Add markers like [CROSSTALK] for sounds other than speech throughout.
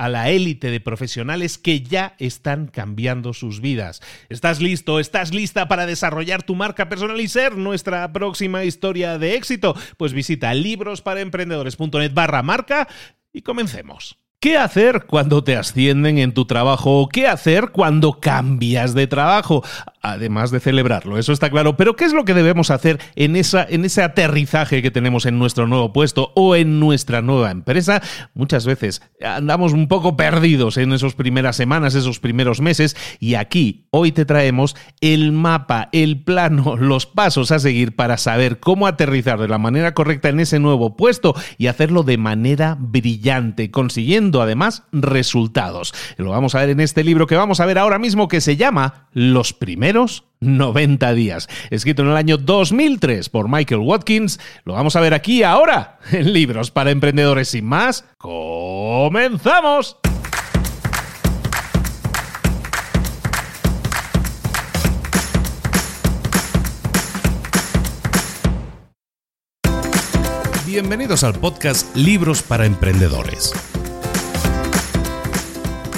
a la élite de profesionales que ya están cambiando sus vidas. ¿Estás listo? ¿Estás lista para desarrollar tu marca personal y ser nuestra próxima historia de éxito? Pues visita librosparaemprendedores.net barra marca y comencemos. ¿Qué hacer cuando te ascienden en tu trabajo? ¿Qué hacer cuando cambias de trabajo? Además de celebrarlo, eso está claro. Pero ¿qué es lo que debemos hacer en, esa, en ese aterrizaje que tenemos en nuestro nuevo puesto o en nuestra nueva empresa? Muchas veces andamos un poco perdidos en esas primeras semanas, esos primeros meses. Y aquí hoy te traemos el mapa, el plano, [LAUGHS] los pasos a seguir para saber cómo aterrizar de la manera correcta en ese nuevo puesto y hacerlo de manera brillante, consiguiendo además resultados. Lo vamos a ver en este libro que vamos a ver ahora mismo que se llama Los primeros 90 días, escrito en el año 2003 por Michael Watkins. Lo vamos a ver aquí ahora en Libros para Emprendedores sin más. ¡Comenzamos! Bienvenidos al podcast Libros para Emprendedores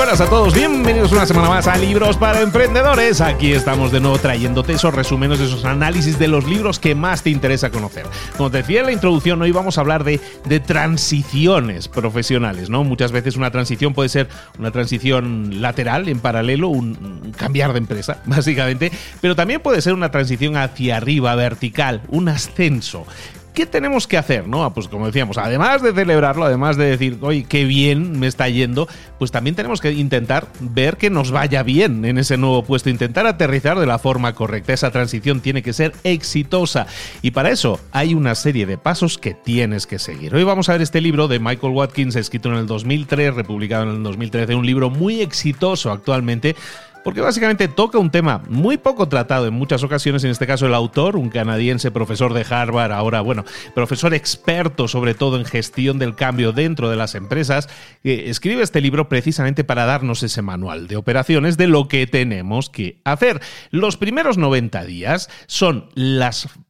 Buenas a todos, bienvenidos una semana más a Libros para Emprendedores. Aquí estamos de nuevo trayéndote esos resúmenes, esos análisis de los libros que más te interesa conocer. Como te decía en la introducción, hoy vamos a hablar de, de transiciones profesionales, ¿no? Muchas veces una transición puede ser una transición lateral, en paralelo, un cambiar de empresa, [LAUGHS] básicamente, pero también puede ser una transición hacia arriba, vertical, un ascenso. ¿Qué tenemos que hacer? ¿No? Ah, pues como decíamos, además de celebrarlo, además de decir, oye, qué bien me está yendo, pues también tenemos que intentar ver que nos vaya bien en ese nuevo puesto, intentar aterrizar de la forma correcta. Esa transición tiene que ser exitosa. Y para eso hay una serie de pasos que tienes que seguir. Hoy vamos a ver este libro de Michael Watkins, escrito en el 2003, republicado en el 2013, un libro muy exitoso actualmente porque básicamente toca un tema muy poco tratado en muchas ocasiones, en este caso el autor, un canadiense profesor de Harvard, ahora bueno, profesor experto sobre todo en gestión del cambio dentro de las empresas, que escribe este libro precisamente para darnos ese manual de operaciones de lo que tenemos que hacer. Los primeros 90 días son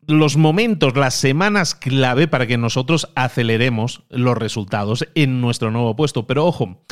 los momentos, las semanas clave para que nosotros aceleremos los resultados en nuestro nuevo puesto. Pero ojo,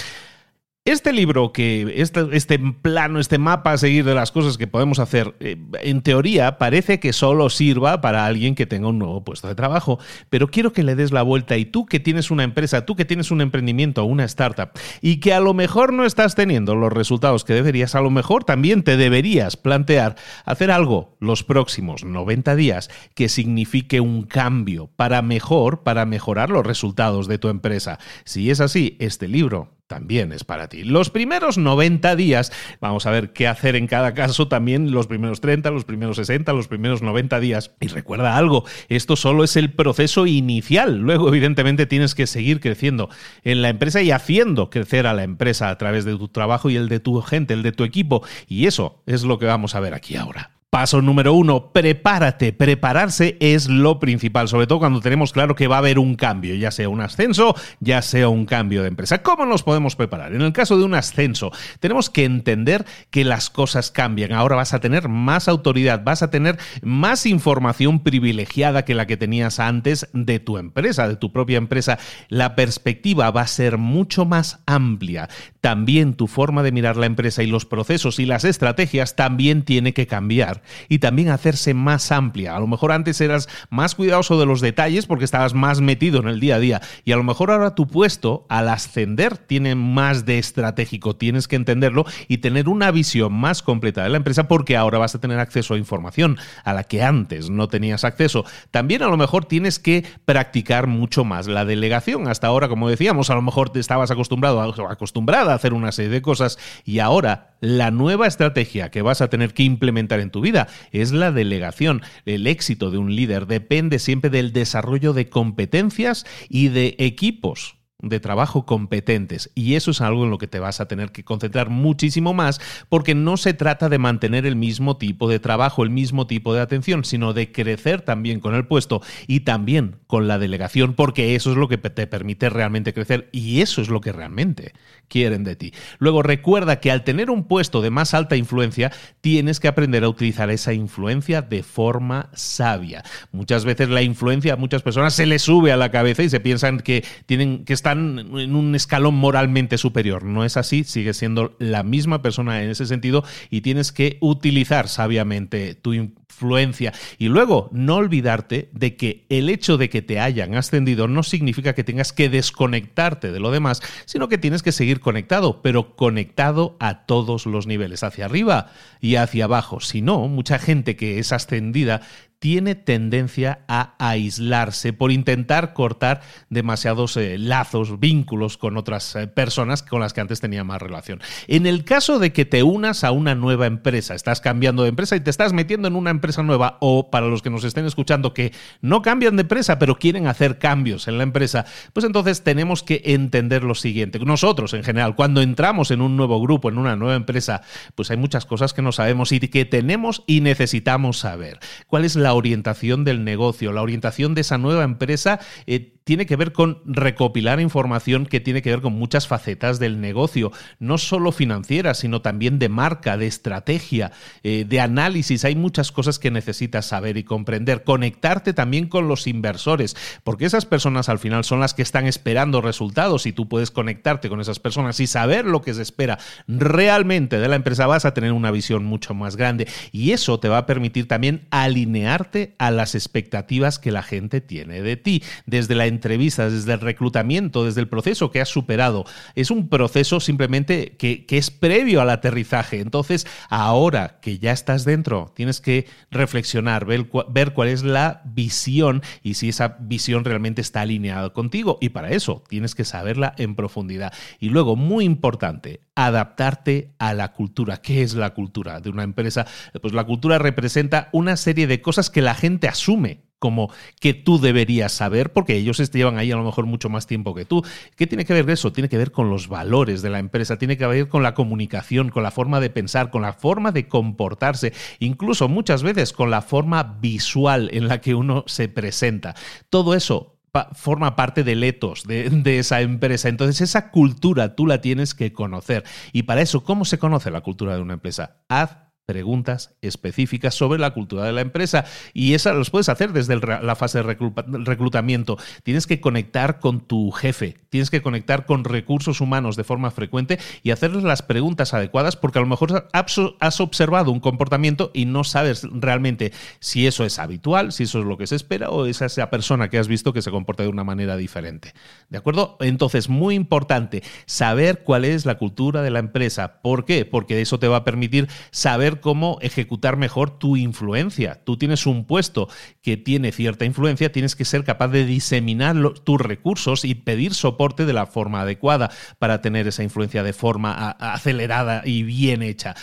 este libro, que este, este, plano, este mapa a seguir de las cosas que podemos hacer, eh, en teoría parece que solo sirva para alguien que tenga un nuevo puesto de trabajo, pero quiero que le des la vuelta y tú que tienes una empresa, tú que tienes un emprendimiento una startup y que a lo mejor no estás teniendo los resultados que deberías, a lo mejor también te deberías plantear hacer algo los próximos 90 días que signifique un cambio para mejor, para mejorar los resultados de tu empresa. Si es así, este libro también es para ti. Los primeros 90 días, vamos a ver qué hacer en cada caso, también los primeros 30, los primeros 60, los primeros 90 días. Y recuerda algo, esto solo es el proceso inicial. Luego, evidentemente, tienes que seguir creciendo en la empresa y haciendo crecer a la empresa a través de tu trabajo y el de tu gente, el de tu equipo. Y eso es lo que vamos a ver aquí ahora. Paso número uno, prepárate. Prepararse es lo principal, sobre todo cuando tenemos claro que va a haber un cambio, ya sea un ascenso, ya sea un cambio de empresa. ¿Cómo nos podemos preparar? En el caso de un ascenso, tenemos que entender que las cosas cambian. Ahora vas a tener más autoridad, vas a tener más información privilegiada que la que tenías antes de tu empresa, de tu propia empresa. La perspectiva va a ser mucho más amplia. También tu forma de mirar la empresa y los procesos y las estrategias también tiene que cambiar y también hacerse más amplia. A lo mejor antes eras más cuidadoso de los detalles porque estabas más metido en el día a día y a lo mejor ahora tu puesto al ascender tiene más de estratégico, tienes que entenderlo y tener una visión más completa de la empresa porque ahora vas a tener acceso a información a la que antes no tenías acceso. También a lo mejor tienes que practicar mucho más la delegación. Hasta ahora, como decíamos, a lo mejor te estabas acostumbrado acostumbrada a hacer una serie de cosas y ahora la nueva estrategia que vas a tener que implementar en tu vida es la delegación. El éxito de un líder depende siempre del desarrollo de competencias y de equipos de trabajo competentes y eso es algo en lo que te vas a tener que concentrar muchísimo más porque no se trata de mantener el mismo tipo de trabajo, el mismo tipo de atención, sino de crecer también con el puesto y también con la delegación porque eso es lo que te permite realmente crecer y eso es lo que realmente quieren de ti. Luego recuerda que al tener un puesto de más alta influencia tienes que aprender a utilizar esa influencia de forma sabia. Muchas veces la influencia a muchas personas se les sube a la cabeza y se piensan que tienen que estar en un escalón moralmente superior. No es así, sigues siendo la misma persona en ese sentido y tienes que utilizar sabiamente tu influencia. Y luego, no olvidarte de que el hecho de que te hayan ascendido no significa que tengas que desconectarte de lo demás, sino que tienes que seguir conectado, pero conectado a todos los niveles, hacia arriba y hacia abajo. Si no, mucha gente que es ascendida tiene tendencia a aislarse por intentar cortar demasiados eh, lazos, vínculos con otras eh, personas con las que antes tenía más relación. En el caso de que te unas a una nueva empresa, estás cambiando de empresa y te estás metiendo en una empresa nueva, o para los que nos estén escuchando que no cambian de empresa, pero quieren hacer cambios en la empresa, pues entonces tenemos que entender lo siguiente. Nosotros, en general, cuando entramos en un nuevo grupo, en una nueva empresa, pues hay muchas cosas que no sabemos y que tenemos y necesitamos saber. ¿Cuál es la la orientación del negocio, la orientación de esa nueva empresa eh, tiene que ver con recopilar información que tiene que ver con muchas facetas del negocio, no solo financiera, sino también de marca, de estrategia, eh, de análisis. Hay muchas cosas que necesitas saber y comprender. Conectarte también con los inversores, porque esas personas al final son las que están esperando resultados y tú puedes conectarte con esas personas y saber lo que se espera realmente de la empresa, vas a tener una visión mucho más grande y eso te va a permitir también alinearte a las expectativas que la gente tiene de ti, desde la entrevistas, desde el reclutamiento, desde el proceso que has superado. Es un proceso simplemente que, es previo al aterrizaje. Entonces, ahora que ya estás dentro, tienes que reflexionar, ver, ver cuál es la visión y si esa visión realmente está alineada contigo. Y para eso tienes que saberla en profundidad. Y luego, muy importante, adaptarte a la cultura. ¿Qué es la cultura de una empresa? Pues la cultura representa una serie de cosas que la gente asume como que tú deberías saber, porque ellos llevan ahí a lo mejor mucho más tiempo que tú. ¿Qué tiene que ver eso? Tiene que ver con los valores de la empresa, tiene que ver con la comunicación, con la forma de pensar, con la forma de comportarse, incluso muchas veces con la forma visual en la que uno se presenta. Todo eso forma parte del etos de, de, esa empresa. Entonces, esa cultura tú la tienes que conocer. Y para eso, ¿cómo se conoce la cultura de una empresa? Haz preguntas específicas sobre la cultura de la empresa y esas los puedes hacer desde la fase de reclutamiento. Tienes que conectar con tu jefe, tienes que conectar con recursos humanos de forma frecuente y hacerles las preguntas adecuadas porque a lo mejor has observado un comportamiento y no sabes realmente si eso es habitual, si eso es lo que se espera o es esa persona que has visto que se comporta de una manera diferente. ¿De acuerdo? Entonces, muy importante saber cuál es la cultura de la empresa. ¿Por qué? Porque eso te va a permitir saber cómo ejecutar mejor tu influencia. Tú tienes un puesto que tiene cierta influencia, tienes que ser capaz de diseminar tus recursos y pedir soporte de la forma adecuada para tener esa influencia de forma acelerada y bien hecha.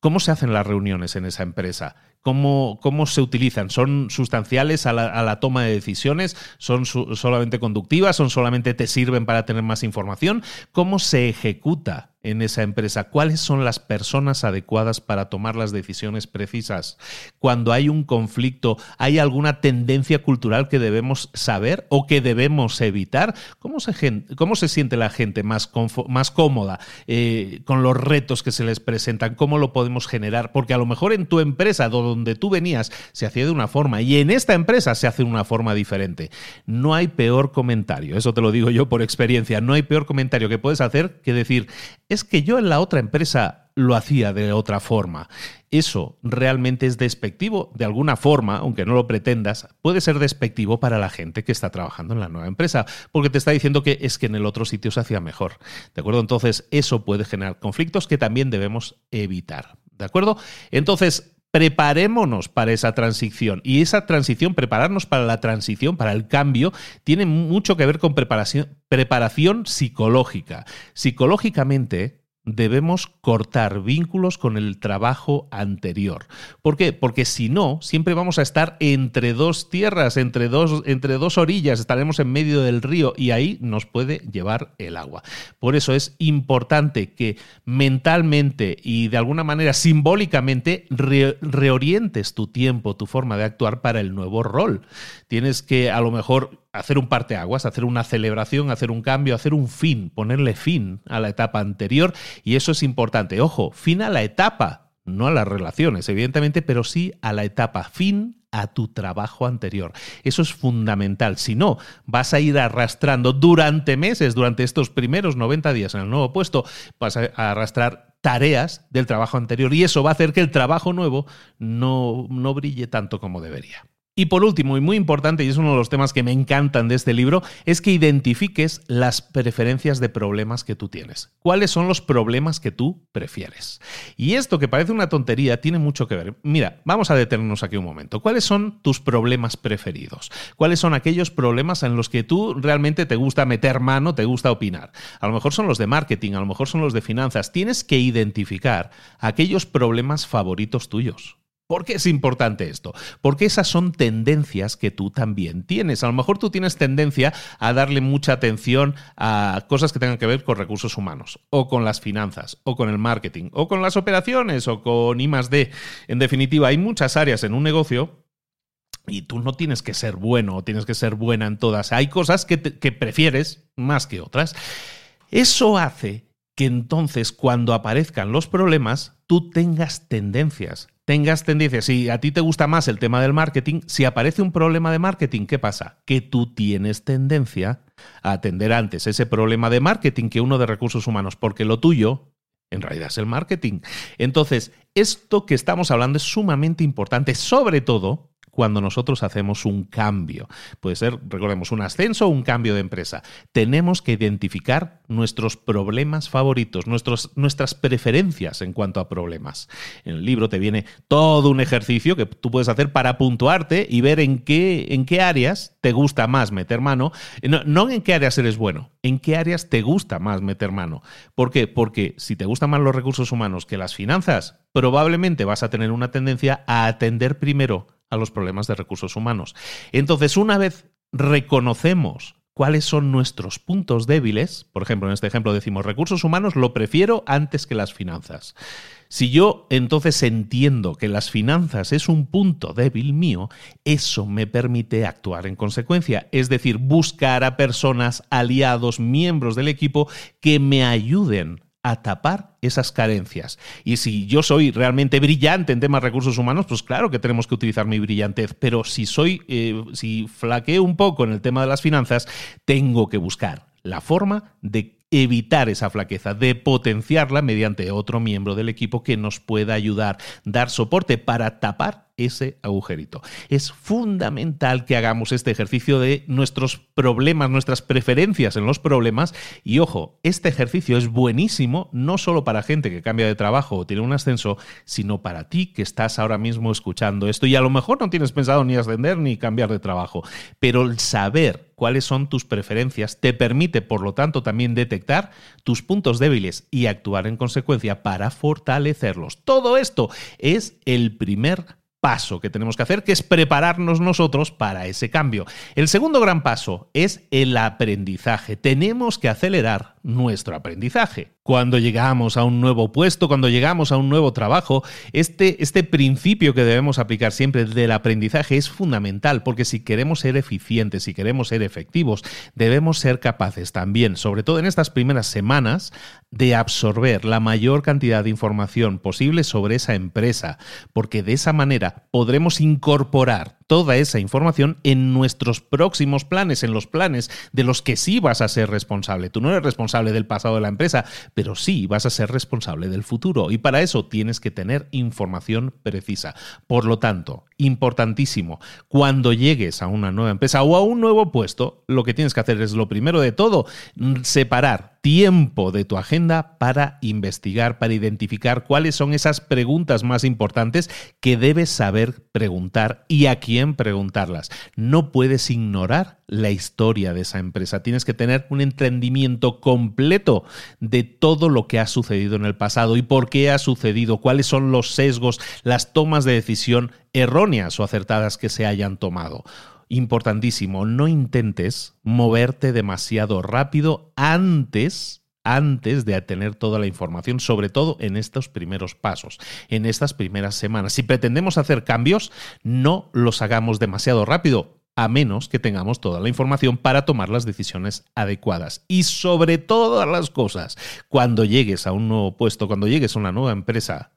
¿Cómo se hacen las reuniones en esa empresa? ¿Cómo, cómo se utilizan? ¿Son sustanciales a la, toma de decisiones? ¿Son solamente conductivas? ¿Son solamente te sirven para tener más información? ¿Cómo se ejecuta en esa empresa? ¿Cuáles son las personas adecuadas para tomar las decisiones precisas? Cuando hay un conflicto, ¿hay alguna tendencia cultural que debemos saber o que debemos evitar? ¿Cómo se, cómo se siente la gente más, más cómoda eh, con los retos que se les presentan? ¿Cómo lo podemos generar? Porque a lo mejor en tu empresa, donde tú venías, se hacía de una forma y en esta empresa se hace de una forma diferente. No hay peor comentario, eso te lo digo yo por experiencia, no hay peor comentario que puedes hacer que decir, es que yo en la otra empresa lo hacía de otra forma. Eso realmente es despectivo de alguna forma, aunque no lo pretendas, puede ser despectivo para la gente que está trabajando en la nueva empresa, porque te está diciendo que es que en el otro sitio se hacía mejor. ¿De acuerdo? Entonces, eso puede generar conflictos que también debemos evitar. ¿De acuerdo? Entonces, preparémonos para esa transición. Y esa transición, prepararnos para la transición, para el cambio, tiene mucho que ver con preparación, preparación psicológica. Psicológicamente, debemos cortar vínculos con el trabajo anterior. ¿Por qué? Porque si no, siempre vamos a estar entre dos tierras, entre dos, entre dos orillas, estaremos en medio del río y ahí nos puede llevar el agua. Por eso es importante que mentalmente y de alguna manera simbólicamente reorientes tu tiempo, tu forma de actuar para el nuevo rol. Tienes que a lo mejor hacer un parteaguas, hacer una celebración, hacer un cambio, hacer un fin, ponerle fin a la etapa anterior y eso es importante. Ojo, fin a la etapa, no a las relaciones, evidentemente, pero sí a la etapa, fin a tu trabajo anterior. Eso es fundamental. Si no, vas a ir arrastrando durante meses, durante estos primeros 90 días en el nuevo puesto, vas a arrastrar tareas del trabajo anterior y eso va a hacer que el trabajo nuevo no, no brille tanto como debería. Y por último, y muy importante, y es uno de los temas que me encantan de este libro, es que identifiques las preferencias de problemas que tú tienes. ¿Cuáles son los problemas que tú prefieres? Y esto que parece una tontería tiene mucho que ver. Mira, vamos a detenernos aquí un momento. ¿Cuáles son tus problemas preferidos? ¿Cuáles son aquellos problemas en los que tú realmente te gusta meter mano, te gusta opinar? A lo mejor son los de marketing, a lo mejor son los de finanzas. Tienes que identificar aquellos problemas favoritos tuyos. ¿Por qué es importante esto? Porque esas son tendencias que tú también tienes. A lo mejor tú tienes tendencia a darle mucha atención a cosas que tengan que ver con recursos humanos, o con las finanzas, o con el marketing, o con las operaciones, o con I D. En definitiva, hay muchas áreas en un negocio y tú no tienes que ser bueno o tienes que ser buena en todas. Hay cosas que, que prefieres más que otras. Eso hace que entonces cuando aparezcan los problemas, tú tengas tendencias tengas tendencias, si a ti te gusta más el tema del marketing, si aparece un problema de marketing, ¿qué pasa? Que tú tienes tendencia a atender antes ese problema de marketing que uno de recursos humanos, porque lo tuyo en realidad es el marketing. Entonces, esto que estamos hablando es sumamente importante, sobre todo cuando nosotros hacemos un cambio. Puede ser, recordemos, un ascenso o un cambio de empresa. Tenemos que identificar nuestros problemas favoritos, nuestros, nuestras preferencias en cuanto a problemas. En el libro te viene todo un ejercicio que tú puedes hacer para puntuarte y ver en qué, en qué áreas te gusta más meter mano. No, no en qué áreas eres bueno, en qué áreas te gusta más meter mano. ¿Por qué? Porque si te gustan más los recursos humanos que las finanzas, probablemente vas a tener una tendencia a atender primero a los problemas de recursos humanos. Entonces, una vez reconocemos cuáles son nuestros puntos débiles, por ejemplo, en este ejemplo decimos recursos humanos lo prefiero antes que las finanzas. Si yo entonces entiendo que las finanzas es un punto débil mío, eso me permite actuar en consecuencia, es decir, buscar a personas, aliados, miembros del equipo que me ayuden a tapar esas carencias. Y si yo soy realmente brillante en temas de recursos humanos, pues claro que tenemos que utilizar mi brillantez. Pero si soy, eh, si flaqueo un poco en el tema de las finanzas, tengo que buscar la forma de evitar esa flaqueza, de potenciarla mediante otro miembro del equipo que nos pueda ayudar, dar soporte para tapar ese agujerito. Es fundamental que hagamos este ejercicio de nuestros problemas, nuestras preferencias en los problemas. Y ojo, este ejercicio es buenísimo no solo para gente que cambia de trabajo o tiene un ascenso, sino para ti que estás ahora mismo escuchando esto y a lo mejor no tienes pensado ni ascender ni cambiar de trabajo. Pero el saber cuáles son tus preferencias te permite, por lo tanto, también detectar tus puntos débiles y actuar en consecuencia para fortalecerlos. Todo esto es el primer paso que tenemos que hacer, que es prepararnos nosotros para ese cambio. El segundo gran paso es el aprendizaje. Tenemos que acelerar nuestro aprendizaje. Cuando llegamos a un nuevo puesto, cuando llegamos a un nuevo trabajo, este, este principio que debemos aplicar siempre del aprendizaje es fundamental, porque si queremos ser eficientes, si queremos ser efectivos, debemos ser capaces también, sobre todo en estas primeras semanas, de absorber la mayor cantidad de información posible sobre esa empresa, porque de esa manera podremos incorporar toda esa información en nuestros próximos planes, en los planes de los que sí vas a ser responsable. Tú no eres responsable del pasado de la empresa, pero sí vas a ser responsable del futuro y para eso tienes que tener información precisa. Por lo tanto, importantísimo, cuando llegues a una nueva empresa o a un nuevo puesto, lo que tienes que hacer es lo primero de todo, separar tiempo de tu agenda para investigar, para identificar cuáles son esas preguntas más importantes que debes saber preguntar y a quién preguntarlas. No puedes ignorar la historia de esa empresa. Tienes que tener un entendimiento completo de todo lo que ha sucedido en el pasado y por qué ha sucedido, cuáles son los sesgos, las tomas de decisión erróneas o acertadas que se hayan tomado importantísimo, no intentes moverte demasiado rápido antes antes de tener toda la información, sobre todo en estos primeros pasos, en estas primeras semanas. Si pretendemos hacer cambios, no los hagamos demasiado rápido, a menos que tengamos toda la información para tomar las decisiones adecuadas. Y sobre todas las cosas, cuando llegues a un nuevo puesto, cuando llegues a una nueva empresa,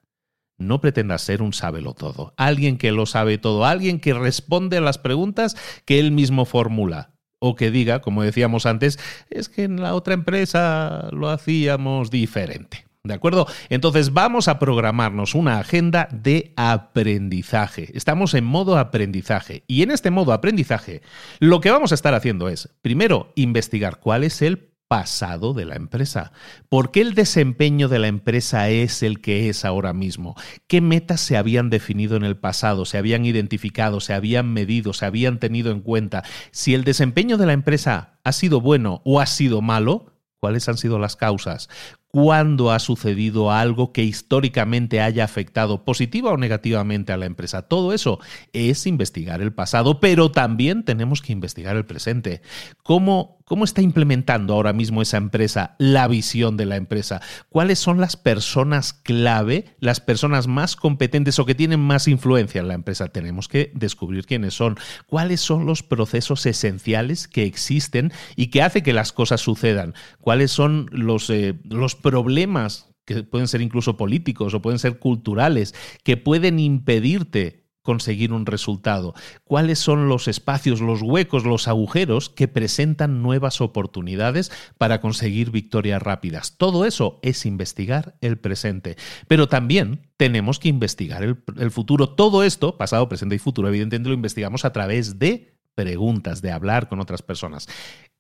no pretendas ser un sábelo todo, alguien que lo sabe todo, alguien que responde a las preguntas que él mismo formula. O que diga, como decíamos antes, es que en la otra empresa lo hacíamos diferente. ¿De acuerdo? Entonces vamos a programarnos una agenda de aprendizaje. Estamos en modo aprendizaje. Y en este modo aprendizaje, lo que vamos a estar haciendo es, primero, investigar cuál es el pasado de la empresa? ¿Por qué el desempeño de la empresa es el que es ahora mismo? ¿Qué metas se habían definido en el pasado, se habían identificado, se habían medido, se habían tenido en cuenta? Si el desempeño de la empresa ha sido bueno o ha sido malo, ¿cuáles han sido las causas? Cuándo ha sucedido algo que históricamente haya afectado positiva o negativamente a la empresa. Todo eso es investigar el pasado, pero también tenemos que investigar el presente. ¿Cómo, cómo está implementando ahora mismo esa empresa la visión de la empresa? ¿Cuáles son las personas clave, las personas más competentes o que tienen más influencia en la empresa? Tenemos que descubrir quiénes son. ¿Cuáles son los procesos esenciales que existen y que hace que las cosas sucedan? ¿Cuáles son los, eh, los problemas que pueden ser incluso políticos o pueden ser culturales, que pueden impedirte conseguir un resultado, cuáles son los espacios, los huecos, los agujeros que presentan nuevas oportunidades para conseguir victorias rápidas. Todo eso es investigar el presente, pero también tenemos que investigar el, futuro. Todo esto, pasado, presente y futuro, evidentemente lo investigamos a través de preguntas, de hablar con otras personas.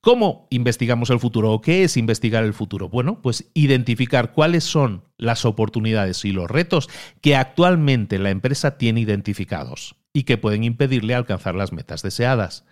¿Cómo investigamos el futuro o qué es investigar el futuro? Bueno, pues identificar cuáles son las oportunidades y los retos que actualmente la empresa tiene identificados y que pueden impedirle alcanzar las metas deseadas.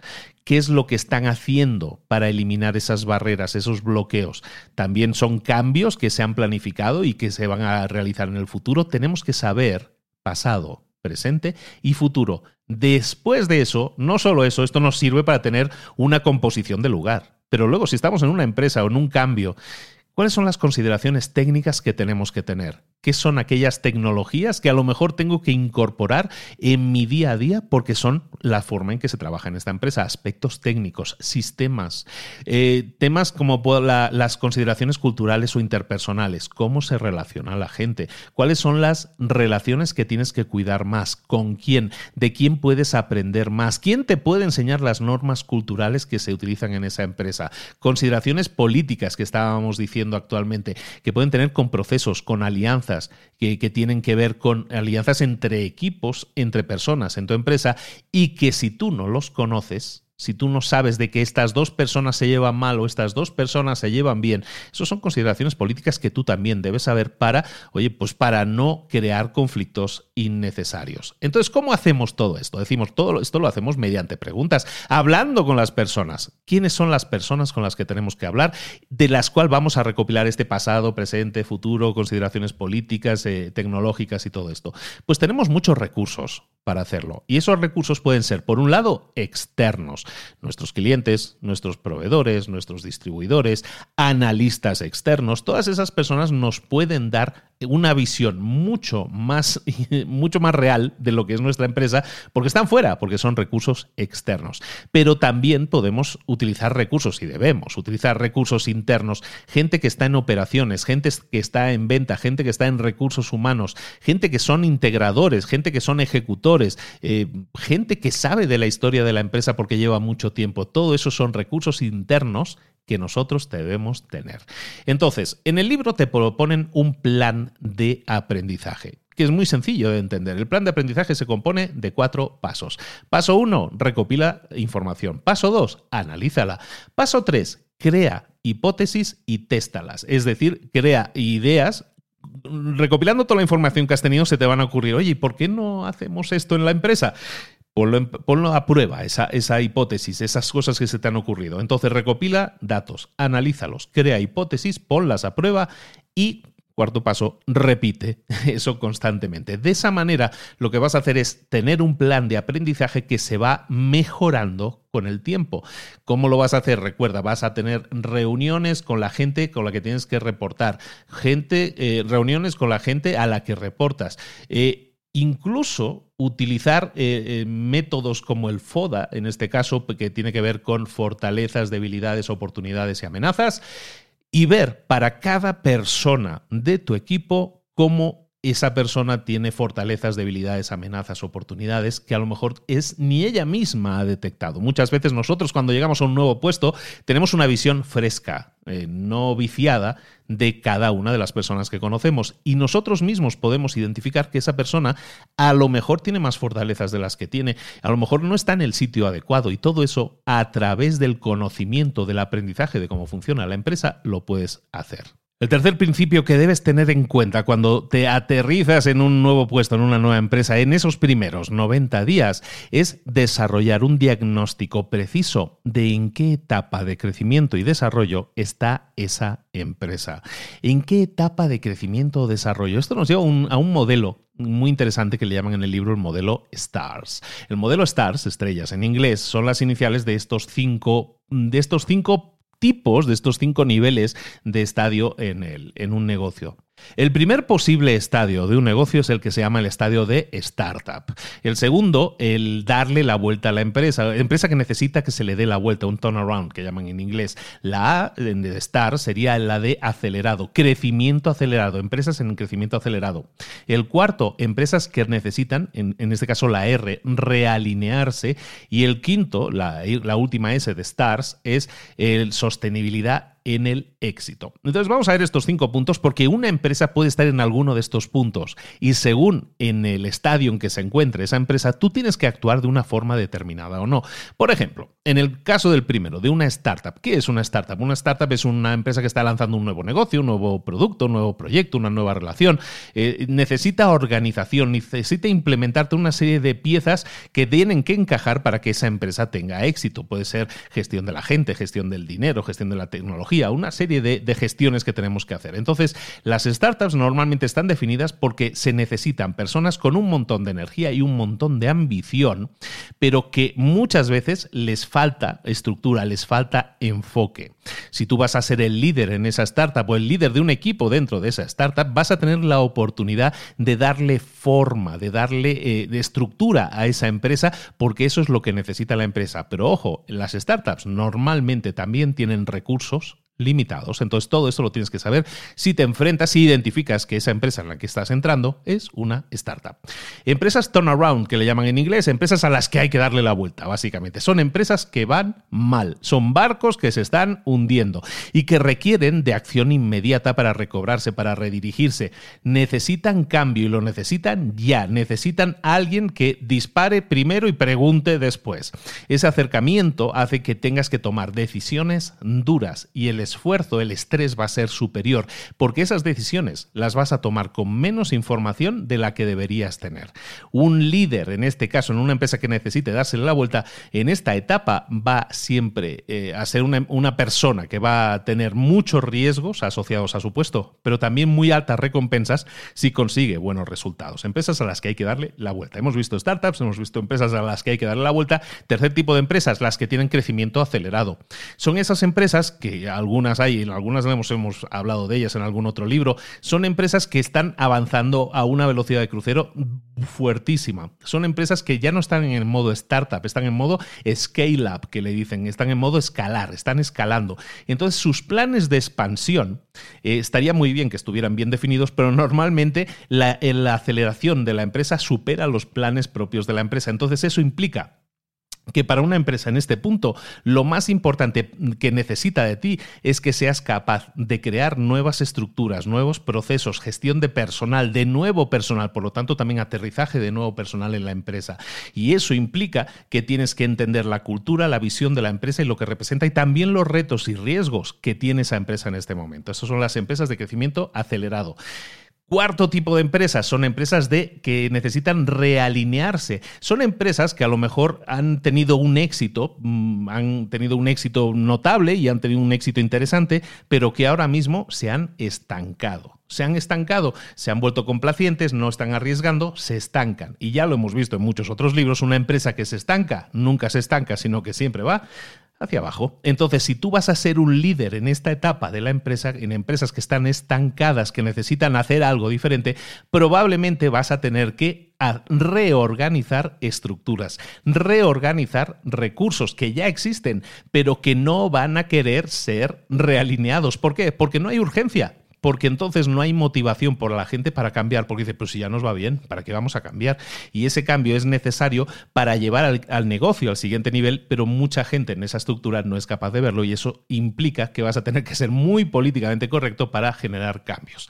¿Qué es lo que están haciendo para eliminar esas barreras, esos bloqueos? También son cambios que se han planificado y que se van a realizar en el futuro. Tenemos que saber, pasado, presente y futuro. Después de eso, no solo eso, esto nos sirve para tener una composición de lugar. Pero luego, si estamos en una empresa o en un cambio, ¿cuáles son las consideraciones técnicas que tenemos que tener? qué son aquellas tecnologías que a lo mejor tengo que incorporar en mi día a día porque son la forma en que se trabaja en esta empresa, aspectos técnicos, sistemas, eh, temas como las consideraciones culturales o interpersonales, cómo se relaciona la gente, cuáles son las relaciones que tienes que cuidar más, con quién, de quién puedes aprender más, quién te puede enseñar las normas culturales que se utilizan en esa empresa, consideraciones políticas que estábamos diciendo actualmente, que pueden tener con procesos, con alianzas, que, que, tienen que ver con alianzas entre equipos, entre personas en tu empresa, y que si tú no los conoces, si tú no sabes de que estas dos personas se llevan mal o estas dos personas se llevan bien, eso son consideraciones políticas que tú también debes saber para, oye, pues para no crear conflictos innecesarios. Entonces, ¿cómo hacemos todo esto? Decimos, todo esto lo hacemos mediante preguntas, hablando con las personas. ¿Quiénes son las personas con las que tenemos que hablar? De las cuales vamos a recopilar este pasado, presente, futuro, consideraciones políticas, eh, tecnológicas y todo esto. Pues tenemos muchos recursos para hacerlo. Y esos recursos pueden ser, por un lado, externos nuestros clientes, nuestros proveedores, nuestros distribuidores, analistas externos, todas esas personas nos pueden dar una visión mucho más, [LAUGHS] mucho más real de lo que es nuestra empresa, porque están fuera, porque son recursos externos. Pero también podemos utilizar recursos, y debemos utilizar recursos internos, gente que está en operaciones, gente que está en venta, gente que está en recursos humanos, gente que son integradores, gente que son ejecutores, eh, gente que sabe de la historia de la empresa porque lleva mucho tiempo. Todo eso son recursos internos que nosotros debemos tener. Entonces, en el libro te proponen un plan de aprendizaje que es muy sencillo de entender. El plan de aprendizaje se compone de cuatro pasos. Paso uno, recopila información. Paso dos, analízala. Paso tres, crea hipótesis y téstalas. Es decir, crea ideas recopilando toda la información que has tenido, se te van a ocurrir, oye, ¿por qué no hacemos esto en la empresa? Ponlo, a prueba, esa, esa, hipótesis, esas cosas que se te han ocurrido. Entonces recopila datos, analízalos, crea hipótesis, ponlas a prueba y, cuarto paso, repite [LAUGHS] eso constantemente. De esa manera, lo que vas a hacer es tener un plan de aprendizaje que se va mejorando con el tiempo. ¿Cómo lo vas a hacer? Recuerda, vas a tener reuniones con la gente con la que tienes que reportar, gente, eh, reuniones con la gente a la que reportas. Eh, incluso utilizar eh, métodos como el FODA, en este caso, que tiene que ver con fortalezas, debilidades, oportunidades y amenazas, y ver para cada persona de tu equipo cómo esa persona tiene fortalezas, debilidades, amenazas, oportunidades que a lo mejor es ni ella misma ha detectado. Muchas veces nosotros cuando llegamos a un nuevo puesto tenemos una visión fresca, eh, no viciada de cada una de las personas que conocemos. Y nosotros mismos podemos identificar que esa persona a lo mejor tiene más fortalezas de las que tiene, a lo mejor no está en el sitio adecuado y todo eso a través del conocimiento, del aprendizaje de cómo funciona la empresa, lo puedes hacer. El tercer principio que debes tener en cuenta cuando te aterrizas en un nuevo puesto, en una nueva empresa, en esos primeros 90 días, es desarrollar un diagnóstico preciso de en qué etapa de crecimiento y desarrollo está esa empresa. ¿En qué etapa de crecimiento o desarrollo? Esto nos lleva a un, modelo muy interesante que le llaman en el libro el modelo STARS. El modelo STARS, estrellas en inglés, son las iniciales de estos cinco, de estos cinco tipos de estos cinco niveles de estadio en, el, en un negocio. El primer posible estadio de un negocio es el que se llama el estadio de startup. El segundo, el darle la vuelta a la empresa, empresa que necesita que se le dé la vuelta, un turnaround que llaman en inglés. La A de Star sería la de acelerado, crecimiento acelerado, empresas en crecimiento acelerado. El cuarto, empresas que necesitan, en, este caso la R, realinearse. Y el quinto, la, la última S de Stars, es el sostenibilidad en el éxito. Entonces vamos a ver estos cinco puntos porque una empresa puede estar en alguno de estos puntos y según en el estadio en que se encuentre esa empresa, tú tienes que actuar de una forma determinada o no. Por ejemplo, en el caso del primero, de una startup. ¿Qué es una startup? Una startup es una empresa que está lanzando un nuevo negocio, un nuevo producto, un nuevo proyecto, una nueva relación. Eh, necesita organización, necesita implementarte una serie de piezas que tienen que encajar para que esa empresa tenga éxito. Puede ser gestión de la gente, gestión del dinero, gestión de la tecnología metodología, una serie de, de gestiones que tenemos que hacer. Entonces, las startups normalmente están definidas porque se necesitan personas con un montón de energía y un montón de ambición, pero que muchas veces les falta estructura, les falta enfoque. Si tú vas a ser el líder en esa startup o el líder de un equipo dentro de esa startup, vas a tener la oportunidad de darle forma, de darle eh, de estructura a esa empresa, porque eso es lo que necesita la empresa. Pero ojo, las startups normalmente también tienen recursos limitados. Entonces todo esto lo tienes que saber si te enfrentas, si identificas que esa empresa en la que estás entrando es una startup. Empresas turnaround, que le llaman en inglés, empresas a las que hay que darle la vuelta, básicamente. Son empresas que van mal, son barcos que se están hundiendo y que requieren de acción inmediata para recobrarse, para redirigirse. Necesitan cambio y lo necesitan ya. Necesitan alguien que dispare primero y pregunte después. Ese acercamiento hace que tengas que tomar decisiones duras y el esfuerzo, el estrés va a ser superior, porque esas decisiones las vas a tomar con menos información de la que deberías tener. Un líder, en este caso, en una empresa que necesite dársele la vuelta, en esta etapa va siempre eh, a ser una, una persona que va a tener muchos riesgos asociados a su puesto, pero también muy altas recompensas si consigue buenos resultados. Empresas a las que hay que darle la vuelta. Hemos visto startups, hemos visto empresas a las que hay que darle la vuelta. Tercer tipo de empresas, las que tienen crecimiento acelerado. Son esas empresas que algunos algunas hay, algunas hemos, hemos hablado de ellas en algún otro libro, son empresas que están avanzando a una velocidad de crucero fuertísima. Son empresas que ya no están en el modo startup, están en modo scale up, que le dicen, están en modo escalar, están escalando. Entonces sus planes de expansión eh, estaría muy bien que estuvieran bien definidos, pero normalmente la, la aceleración de la empresa supera los planes propios de la empresa. Entonces eso implica que para una empresa en este punto lo más importante que necesita de ti es que seas capaz de crear nuevas estructuras, nuevos procesos, gestión de personal, de nuevo personal, por lo tanto también aterrizaje de nuevo personal en la empresa. Y eso implica que tienes que entender la cultura, la visión de la empresa y lo que representa y también los retos y riesgos que tiene esa empresa en este momento. Esas son las empresas de crecimiento acelerado. Cuarto tipo de empresas son empresas de que necesitan realinearse. Son empresas que a lo mejor han tenido un éxito, mm, han tenido un éxito notable y han tenido un éxito interesante, pero que ahora mismo se han estancado. Se han estancado, se han vuelto complacientes, no están arriesgando, se estancan. Y ya lo hemos visto en muchos otros libros, una empresa que se estanca nunca se estanca, sino que siempre va hacia abajo. Entonces, si tú vas a ser un líder en esta etapa de la empresa, en empresas que están estancadas, que necesitan hacer algo diferente, probablemente vas a tener que reorganizar estructuras, reorganizar recursos que ya existen, pero que no van a querer ser realineados. ¿Por qué? Porque no hay urgencia porque entonces no hay motivación por la gente para cambiar, porque dice, pues si ya nos va bien, ¿para qué vamos a cambiar? Y ese cambio es necesario para llevar al, al, negocio al siguiente nivel, pero mucha gente en esa estructura no es capaz de verlo y eso implica que vas a tener que ser muy políticamente correcto para generar cambios.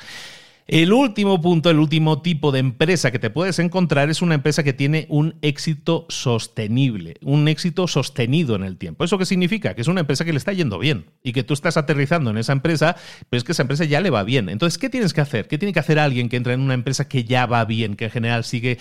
El último punto, el último tipo de empresa que te puedes encontrar es una empresa que tiene un éxito sostenible, un éxito sostenido en el tiempo. ¿Eso qué significa? Que es una empresa que le está yendo bien y que tú estás aterrizando en esa empresa, pero es que esa empresa ya le va bien. Entonces, ¿qué tienes que hacer? ¿Qué tiene que hacer alguien que entra en una empresa que ya va bien, que en general sigue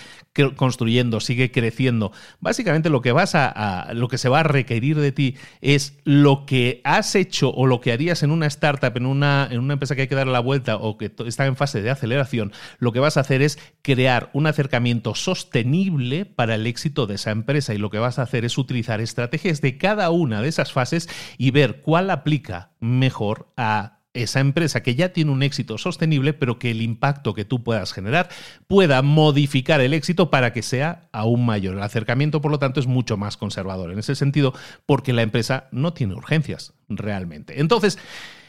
construyendo, sigue creciendo? Básicamente lo que vas a, lo que se va a requerir de ti es lo que has hecho o lo que harías en una startup, en una, en una empresa que hay que dar la vuelta o que está en fase de aceleración, lo que vas a hacer es crear un acercamiento sostenible para el éxito de esa empresa y lo que vas a hacer es utilizar estrategias de cada una de esas fases y ver cuál aplica mejor a esa empresa que ya tiene un éxito sostenible, pero que el impacto que tú puedas generar pueda modificar el éxito para que sea aún mayor. El acercamiento, por lo tanto, es mucho más conservador en ese sentido, porque la empresa no tiene urgencias realmente. Entonces,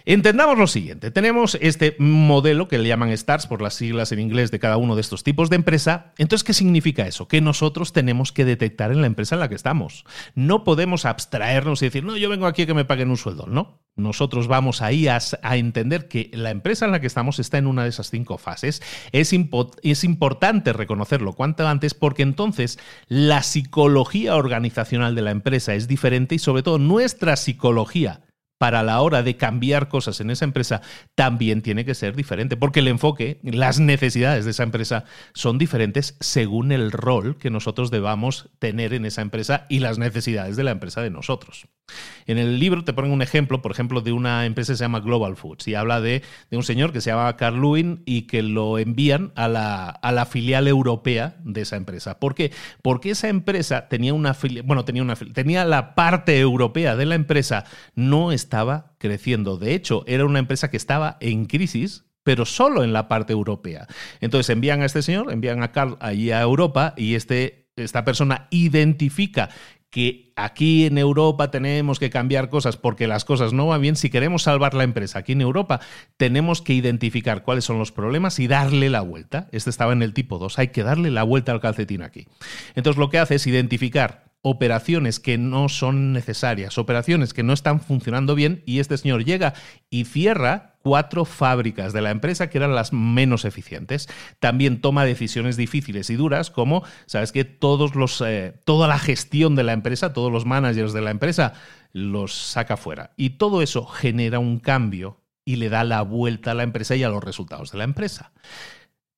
Entendamos lo siguiente, tenemos este modelo que le llaman STARS por las siglas en inglés de cada uno de estos tipos de empresa. Entonces, ¿qué significa eso? Que nosotros tenemos que detectar en la empresa en la que estamos. No podemos abstraernos y decir, no, yo vengo aquí a que me paguen un sueldo. No, nosotros vamos ahí a, a, entender que la empresa en la que estamos está en una de esas cinco fases. Es, es, importante reconocerlo cuanto antes porque entonces la psicología organizacional de la empresa es diferente y sobre todo nuestra psicología para la hora de cambiar cosas en esa empresa también tiene que ser diferente, porque el enfoque, las necesidades de esa empresa son diferentes según el rol que nosotros debamos tener en esa empresa y las necesidades de la empresa de nosotros. En el libro te ponen un ejemplo, por ejemplo, de una empresa que se llama Global Foods y habla de, un señor que se llama Carl Lewin y que lo envían a la, a la, filial europea de esa empresa. ¿Por qué? Porque esa empresa tenía una bueno, tenía una tenía la parte europea de la empresa no estaba creciendo. De hecho, era una empresa que estaba en crisis pero solo en la parte europea. Entonces envían a este señor, envían a Carl allí a Europa y este, esta persona identifica que aquí en Europa tenemos que cambiar cosas porque las cosas no van bien. Si queremos salvar la empresa aquí en Europa, tenemos que identificar cuáles son los problemas y darle la vuelta. Este estaba en el tipo 2, hay que darle la vuelta al calcetín aquí. Entonces lo que hace es identificar operaciones que no son necesarias, operaciones que no están funcionando bien y este señor llega y cierra cuatro fábricas de la empresa que eran las menos eficientes. También toma decisiones difíciles y duras como, sabes que todos los, eh, toda la gestión de la empresa, todos los managers de la empresa los saca fuera y todo eso genera un cambio y le da la vuelta a la empresa y a los resultados de la empresa.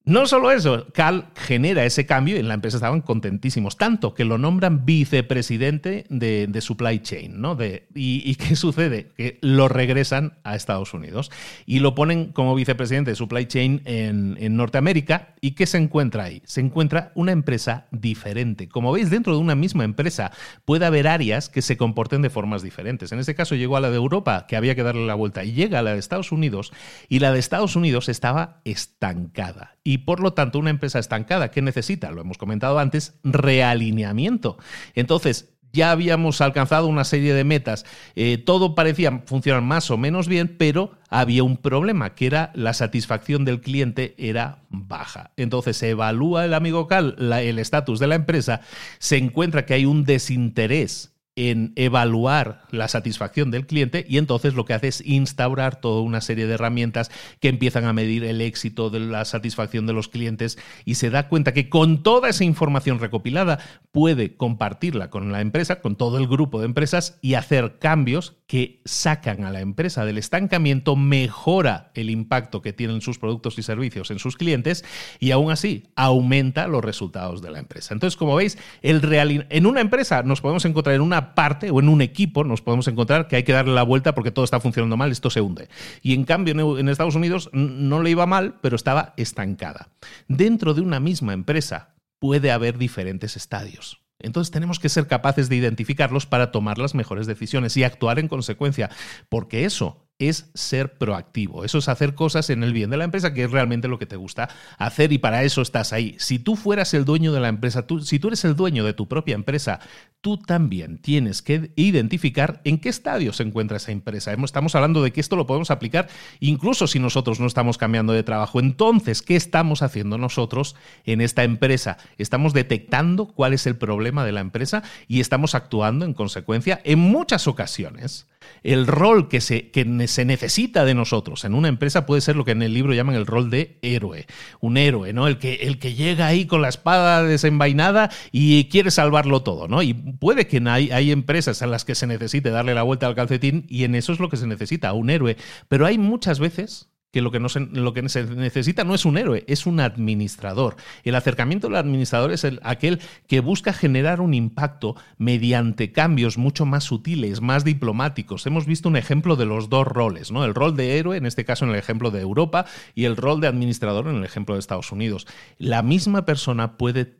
No solo eso, Cal genera ese cambio y en la empresa estaban contentísimos, tanto que lo nombran vicepresidente de, supply chain, ¿no? De, y, qué sucede? Que lo regresan a Estados Unidos y lo ponen como vicepresidente de supply chain en, en Norteamérica. ¿Y qué se encuentra ahí? Se encuentra una empresa diferente. Como veis, dentro de una misma empresa puede haber áreas que se comporten de formas diferentes. En este caso llegó a la de Europa, que había que darle la vuelta, y llega a la de Estados Unidos, y la de Estados Unidos estaba estancada. Y por lo tanto una empresa estancada que necesita, lo hemos comentado antes, realineamiento. Entonces, ya habíamos alcanzado una serie de metas, eh, todo parecía funcionar más o menos bien, pero había un problema, que era la satisfacción del cliente era baja. Entonces se evalúa el amigo Cal el estatus de la empresa, se encuentra que hay un desinterés en evaluar la satisfacción del cliente y entonces lo que hace es instaurar toda una serie de herramientas que empiezan a medir el éxito de la satisfacción de los clientes y se da cuenta que con toda esa información recopilada puede compartirla con la empresa, con todo el grupo de empresas y hacer cambios que sacan a la empresa del estancamiento, mejora el impacto que tienen sus productos y servicios en sus clientes y aún así aumenta los resultados de la empresa. Entonces, como veis, el real, en una empresa nos podemos encontrar en una parte o en un equipo nos podemos encontrar que hay que darle la vuelta porque todo está funcionando mal, esto se hunde. Y en cambio en Estados Unidos no le iba mal, pero estaba estancada. Dentro de una misma empresa puede haber diferentes estadios. Entonces tenemos que ser capaces de identificarlos para tomar las mejores decisiones y actuar en consecuencia, porque eso es ser proactivo. Eso es hacer cosas en el bien de la empresa, que es realmente lo que te gusta hacer y para eso estás ahí. Si tú fueras el dueño de la empresa, tú, si tú eres el dueño de tu propia empresa, tú también tienes que identificar en qué estadio se encuentra esa empresa. Estamos hablando de que esto lo podemos aplicar incluso si nosotros no estamos cambiando de trabajo. Entonces, ¿qué estamos haciendo nosotros en esta empresa? Estamos detectando cuál es el problema de la empresa y estamos actuando en consecuencia en muchas ocasiones el rol que se, que se necesita de nosotros en una empresa puede ser lo que en el libro llaman el rol de héroe. Un héroe, ¿no? El que, el que llega ahí con la espada desenvainada y quiere salvarlo todo, ¿no? Y puede que hay, hay empresas en las que se necesite darle la vuelta al calcetín y en eso es lo que se necesita, un héroe. Pero hay muchas veces que lo que, no se, lo que se necesita no es un héroe, es un administrador. El acercamiento del administrador es el, aquel que busca generar un impacto mediante cambios mucho más sutiles, más diplomáticos. Hemos visto un ejemplo de los dos roles, ¿no? El rol de héroe, en este caso en el ejemplo de Europa, y el rol de administrador en el ejemplo de Estados Unidos. La misma persona puede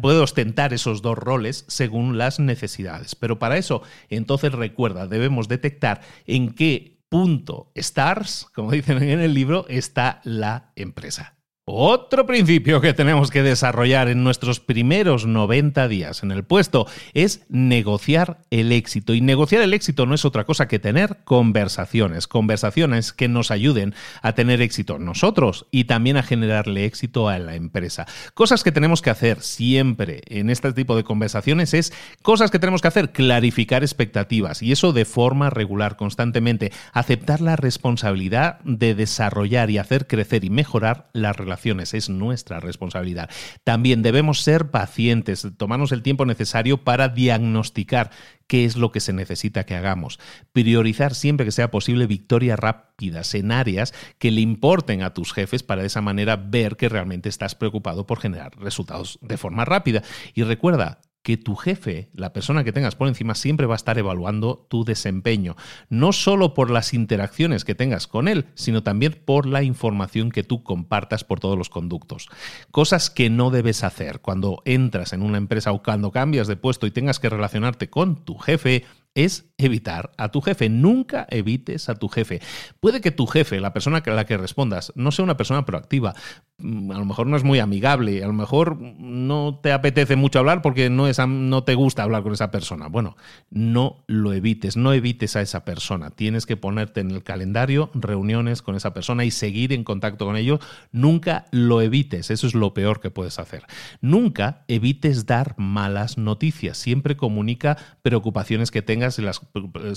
puede ostentar esos dos roles según las necesidades. Pero para eso, entonces recuerda, debemos detectar en qué punto stars, como dicen en el libro, está la empresa. Otro principio que tenemos que desarrollar en nuestros primeros 90 días en el puesto es negociar el éxito. Y negociar el éxito no es otra cosa que tener conversaciones, conversaciones que nos ayuden a tener éxito nosotros y también a generarle éxito a la empresa. Cosas que tenemos que hacer siempre en este tipo de conversaciones es cosas que tenemos que hacer, clarificar expectativas y eso de forma regular, constantemente, aceptar la responsabilidad de desarrollar y hacer crecer y mejorar la relación es nuestra responsabilidad. También debemos ser pacientes, tomarnos el tiempo necesario para diagnosticar qué es lo que se necesita que hagamos. Priorizar siempre que sea posible victorias rápidas en áreas que le importen a tus jefes para de esa manera ver que realmente estás preocupado por generar resultados de forma rápida. Y recuerda, que tu jefe, la persona que tengas por encima, siempre va a estar evaluando tu desempeño, no solo por las interacciones que tengas con él, sino también por la información que tú compartas por todos los conductos. Cosas que no debes hacer cuando entras en una empresa o cuando cambias de puesto y tengas que relacionarte con tu jefe, es evitar a tu jefe. Nunca evites a tu jefe. Puede que tu jefe, la persona a la que respondas, no sea una persona proactiva. Mm, a lo mejor no es muy amigable, a lo mejor no te apetece mucho hablar porque no, no te gusta hablar con esa persona. Bueno, no lo evites, no evites a esa persona. Tienes que ponerte en el calendario reuniones con esa persona y seguir en contacto con ellos. Nunca lo evites, eso es lo peor que puedes hacer. Nunca evites dar malas noticias. Siempre comunica preocupaciones que tengas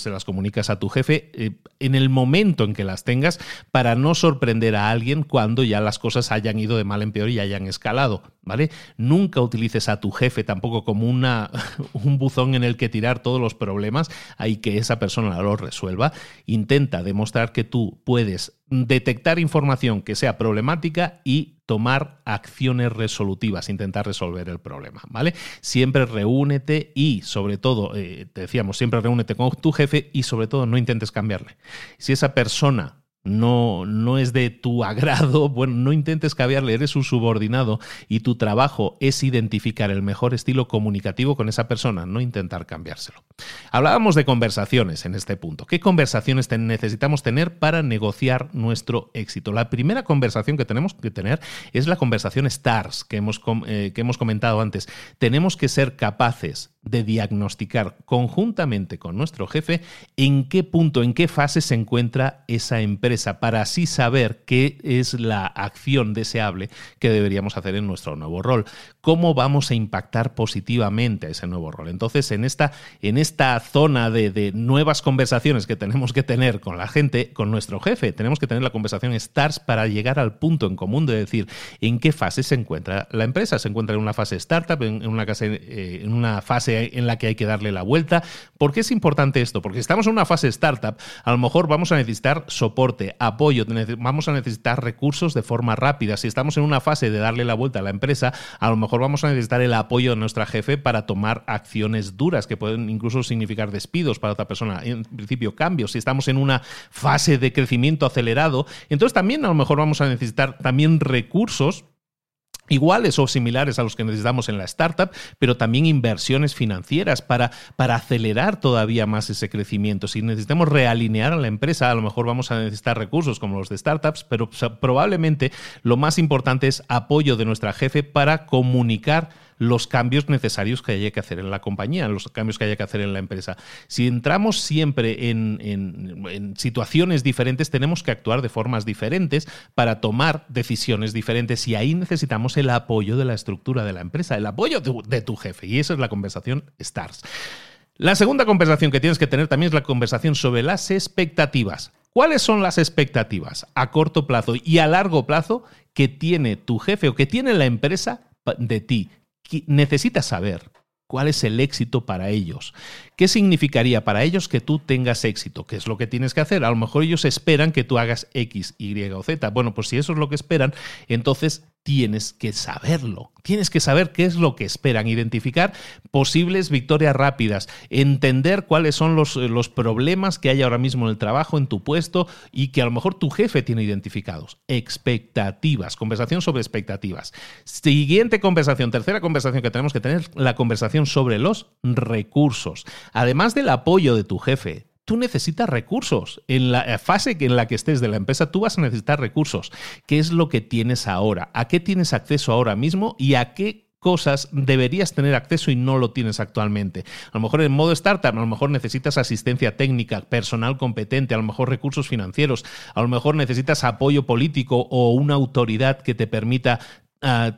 se las, comunicas a tu jefe eh, en el momento en que las tengas para no sorprender a alguien cuando ya las cosas hayan ido de mal en peor y hayan escalado, ¿vale? Nunca utilices a tu jefe tampoco como una, [LAUGHS] un buzón en el que tirar todos los problemas y que esa persona lo resuelva. Intenta demostrar que tú puedes detectar información que sea problemática y tomar acciones resolutivas, intentar resolver el problema, ¿vale? Siempre reúnete y, sobre todo, eh, te decíamos, siempre reúnete con tu jefe y, sobre todo, no intentes cambiarle. Si esa persona no, no es de tu [LAUGHS] agrado, bueno, no intentes cambiarle, eres un subordinado y tu trabajo es identificar el mejor estilo comunicativo con esa persona, no intentar cambiárselo. Hablábamos de conversaciones en este punto. ¿Qué conversaciones necesitamos tener para negociar nuestro éxito? La primera conversación que tenemos que tener es la conversación STARS que hemos, eh, que hemos comentado antes. Tenemos que ser capaces de diagnosticar conjuntamente con nuestro jefe en qué punto, en qué fase se encuentra esa empresa, para así saber qué es la acción deseable que deberíamos hacer en nuestro nuevo rol, cómo vamos a impactar positivamente a ese nuevo rol. Entonces, en esta, en esta zona de, de nuevas conversaciones que tenemos que tener con la gente, con nuestro jefe, tenemos que tener la conversación STARS para llegar al punto en común de decir en qué fase se encuentra la empresa. Se encuentra en una fase startup, en eh, en una fase en la que hay que darle la vuelta. ¿Por qué es importante esto? Porque estamos en una fase startup, a lo mejor vamos a necesitar soporte, apoyo, vamos a necesitar recursos de forma rápida. Si estamos en una fase de darle la vuelta a la empresa, a lo mejor vamos a necesitar el apoyo de nuestra jefe para tomar acciones duras que pueden incluso significar despidos para otra persona. En principio, cambios. Si estamos en una fase de crecimiento acelerado, entonces también a lo mejor vamos a necesitar también recursos iguales o similares a los que necesitamos en la startup, pero también inversiones financieras para, para acelerar todavía más ese crecimiento. Si necesitamos realinear a la empresa, a lo mejor vamos a necesitar recursos como los de startups, pero probablemente lo más importante es apoyo de nuestra jefe para comunicar los cambios necesarios que haya que hacer en la compañía, los cambios que haya que hacer en la empresa. Si entramos siempre en, situaciones diferentes, tenemos que actuar de formas diferentes para tomar decisiones diferentes y ahí necesitamos el apoyo de la estructura de la empresa, el apoyo de, de tu jefe. Y esa es la conversación STARS. La segunda conversación que tienes que tener también es la conversación sobre las expectativas. ¿Cuáles son las expectativas a corto plazo y a largo plazo que tiene tu jefe o que tiene la empresa de ti? Necesitas saber cuál es el éxito para ellos. ¿Qué significaría para ellos que tú tengas éxito? ¿Qué es lo que tienes que hacer? A lo mejor ellos esperan que tú hagas X, Y o Z. Bueno, pues si eso es lo que esperan, entonces tienes que saberlo. Tienes que saber qué es lo que esperan, identificar posibles victorias rápidas, entender cuáles son los, los, problemas que hay ahora mismo en el trabajo, en tu puesto y que a lo mejor tu jefe tiene identificados. Expectativas, conversación sobre expectativas. Siguiente conversación, tercera conversación que tenemos que tener, la conversación sobre los recursos. Además del apoyo de tu jefe, tú necesitas recursos. En la fase en la que estés de la empresa, tú vas a necesitar recursos. ¿Qué es lo que tienes ahora? ¿A qué tienes acceso ahora mismo? ¿Y a qué cosas deberías tener acceso y no lo tienes actualmente. A lo mejor en modo startup, a lo mejor necesitas asistencia técnica, personal competente, a lo mejor recursos financieros, a lo mejor necesitas apoyo político o una autoridad que te permita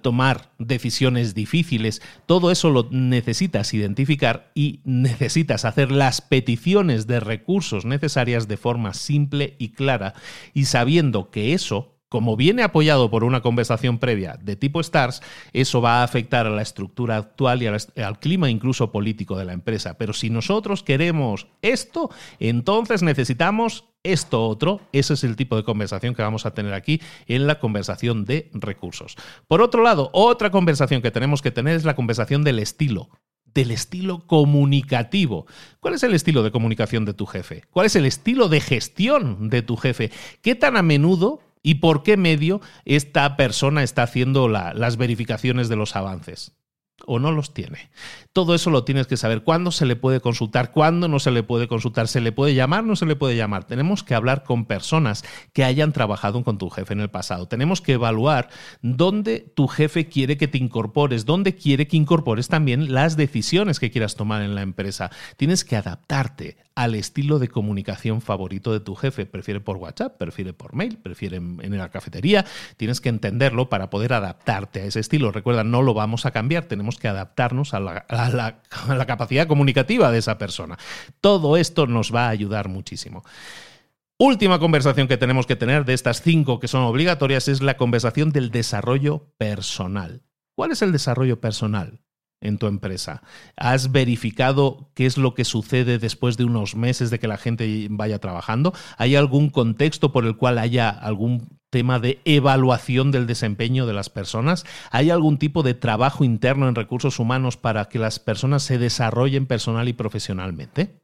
tomar decisiones difíciles, todo eso lo necesitas identificar y necesitas hacer las peticiones de recursos necesarias de forma simple y clara. Y sabiendo que eso como viene apoyado por una conversación previa de tipo STARS, eso va a afectar a la estructura actual y al clima incluso político de la empresa. Pero si nosotros queremos esto, entonces necesitamos esto otro. Ese es el tipo de conversación que vamos a tener aquí en la conversación de recursos. Por otro lado, otra conversación que tenemos que tener es la conversación del estilo. del estilo comunicativo. ¿Cuál es el estilo de comunicación de tu jefe? ¿Cuál es el estilo de gestión de tu jefe? ¿Qué tan a menudo y por qué medio esta persona está haciendo las verificaciones de los avances? O no los tiene. Todo eso lo tienes que saber. ¿Cuándo se le puede consultar? ¿Cuándo no se le puede consultar? ¿Se le puede llamar? ¿No se le puede llamar? Tenemos que hablar con personas que hayan trabajado con tu jefe en el pasado. Tenemos que evaluar dónde tu jefe quiere que te incorpores, dónde quiere que incorpores también las decisiones que quieras tomar en la empresa. Tienes que adaptarte al estilo de comunicación favorito de tu jefe. Prefiere por WhatsApp, prefiere por mail, prefiere en la cafetería. Tienes que entenderlo para poder adaptarte a ese estilo. Recuerda, no lo vamos a cambiar. Tenemos que adaptarnos a la, capacidad comunicativa de esa persona. Todo esto nos va a ayudar muchísimo. Última conversación que tenemos que tener de estas cinco que son obligatorias es la conversación del desarrollo personal. ¿Cuál es el desarrollo personal? en tu empresa? ¿Has verificado qué es lo que sucede después de unos meses de que la gente vaya trabajando? ¿Hay algún contexto por el cual haya algún tema de evaluación del desempeño de las personas? ¿Hay algún tipo de trabajo interno en recursos humanos para que las personas se desarrollen personal y profesionalmente?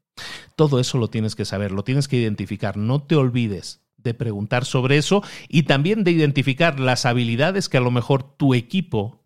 Todo eso lo tienes que saber, lo tienes que identificar. No te olvides de preguntar sobre eso y también de identificar las habilidades que a lo mejor tu equipo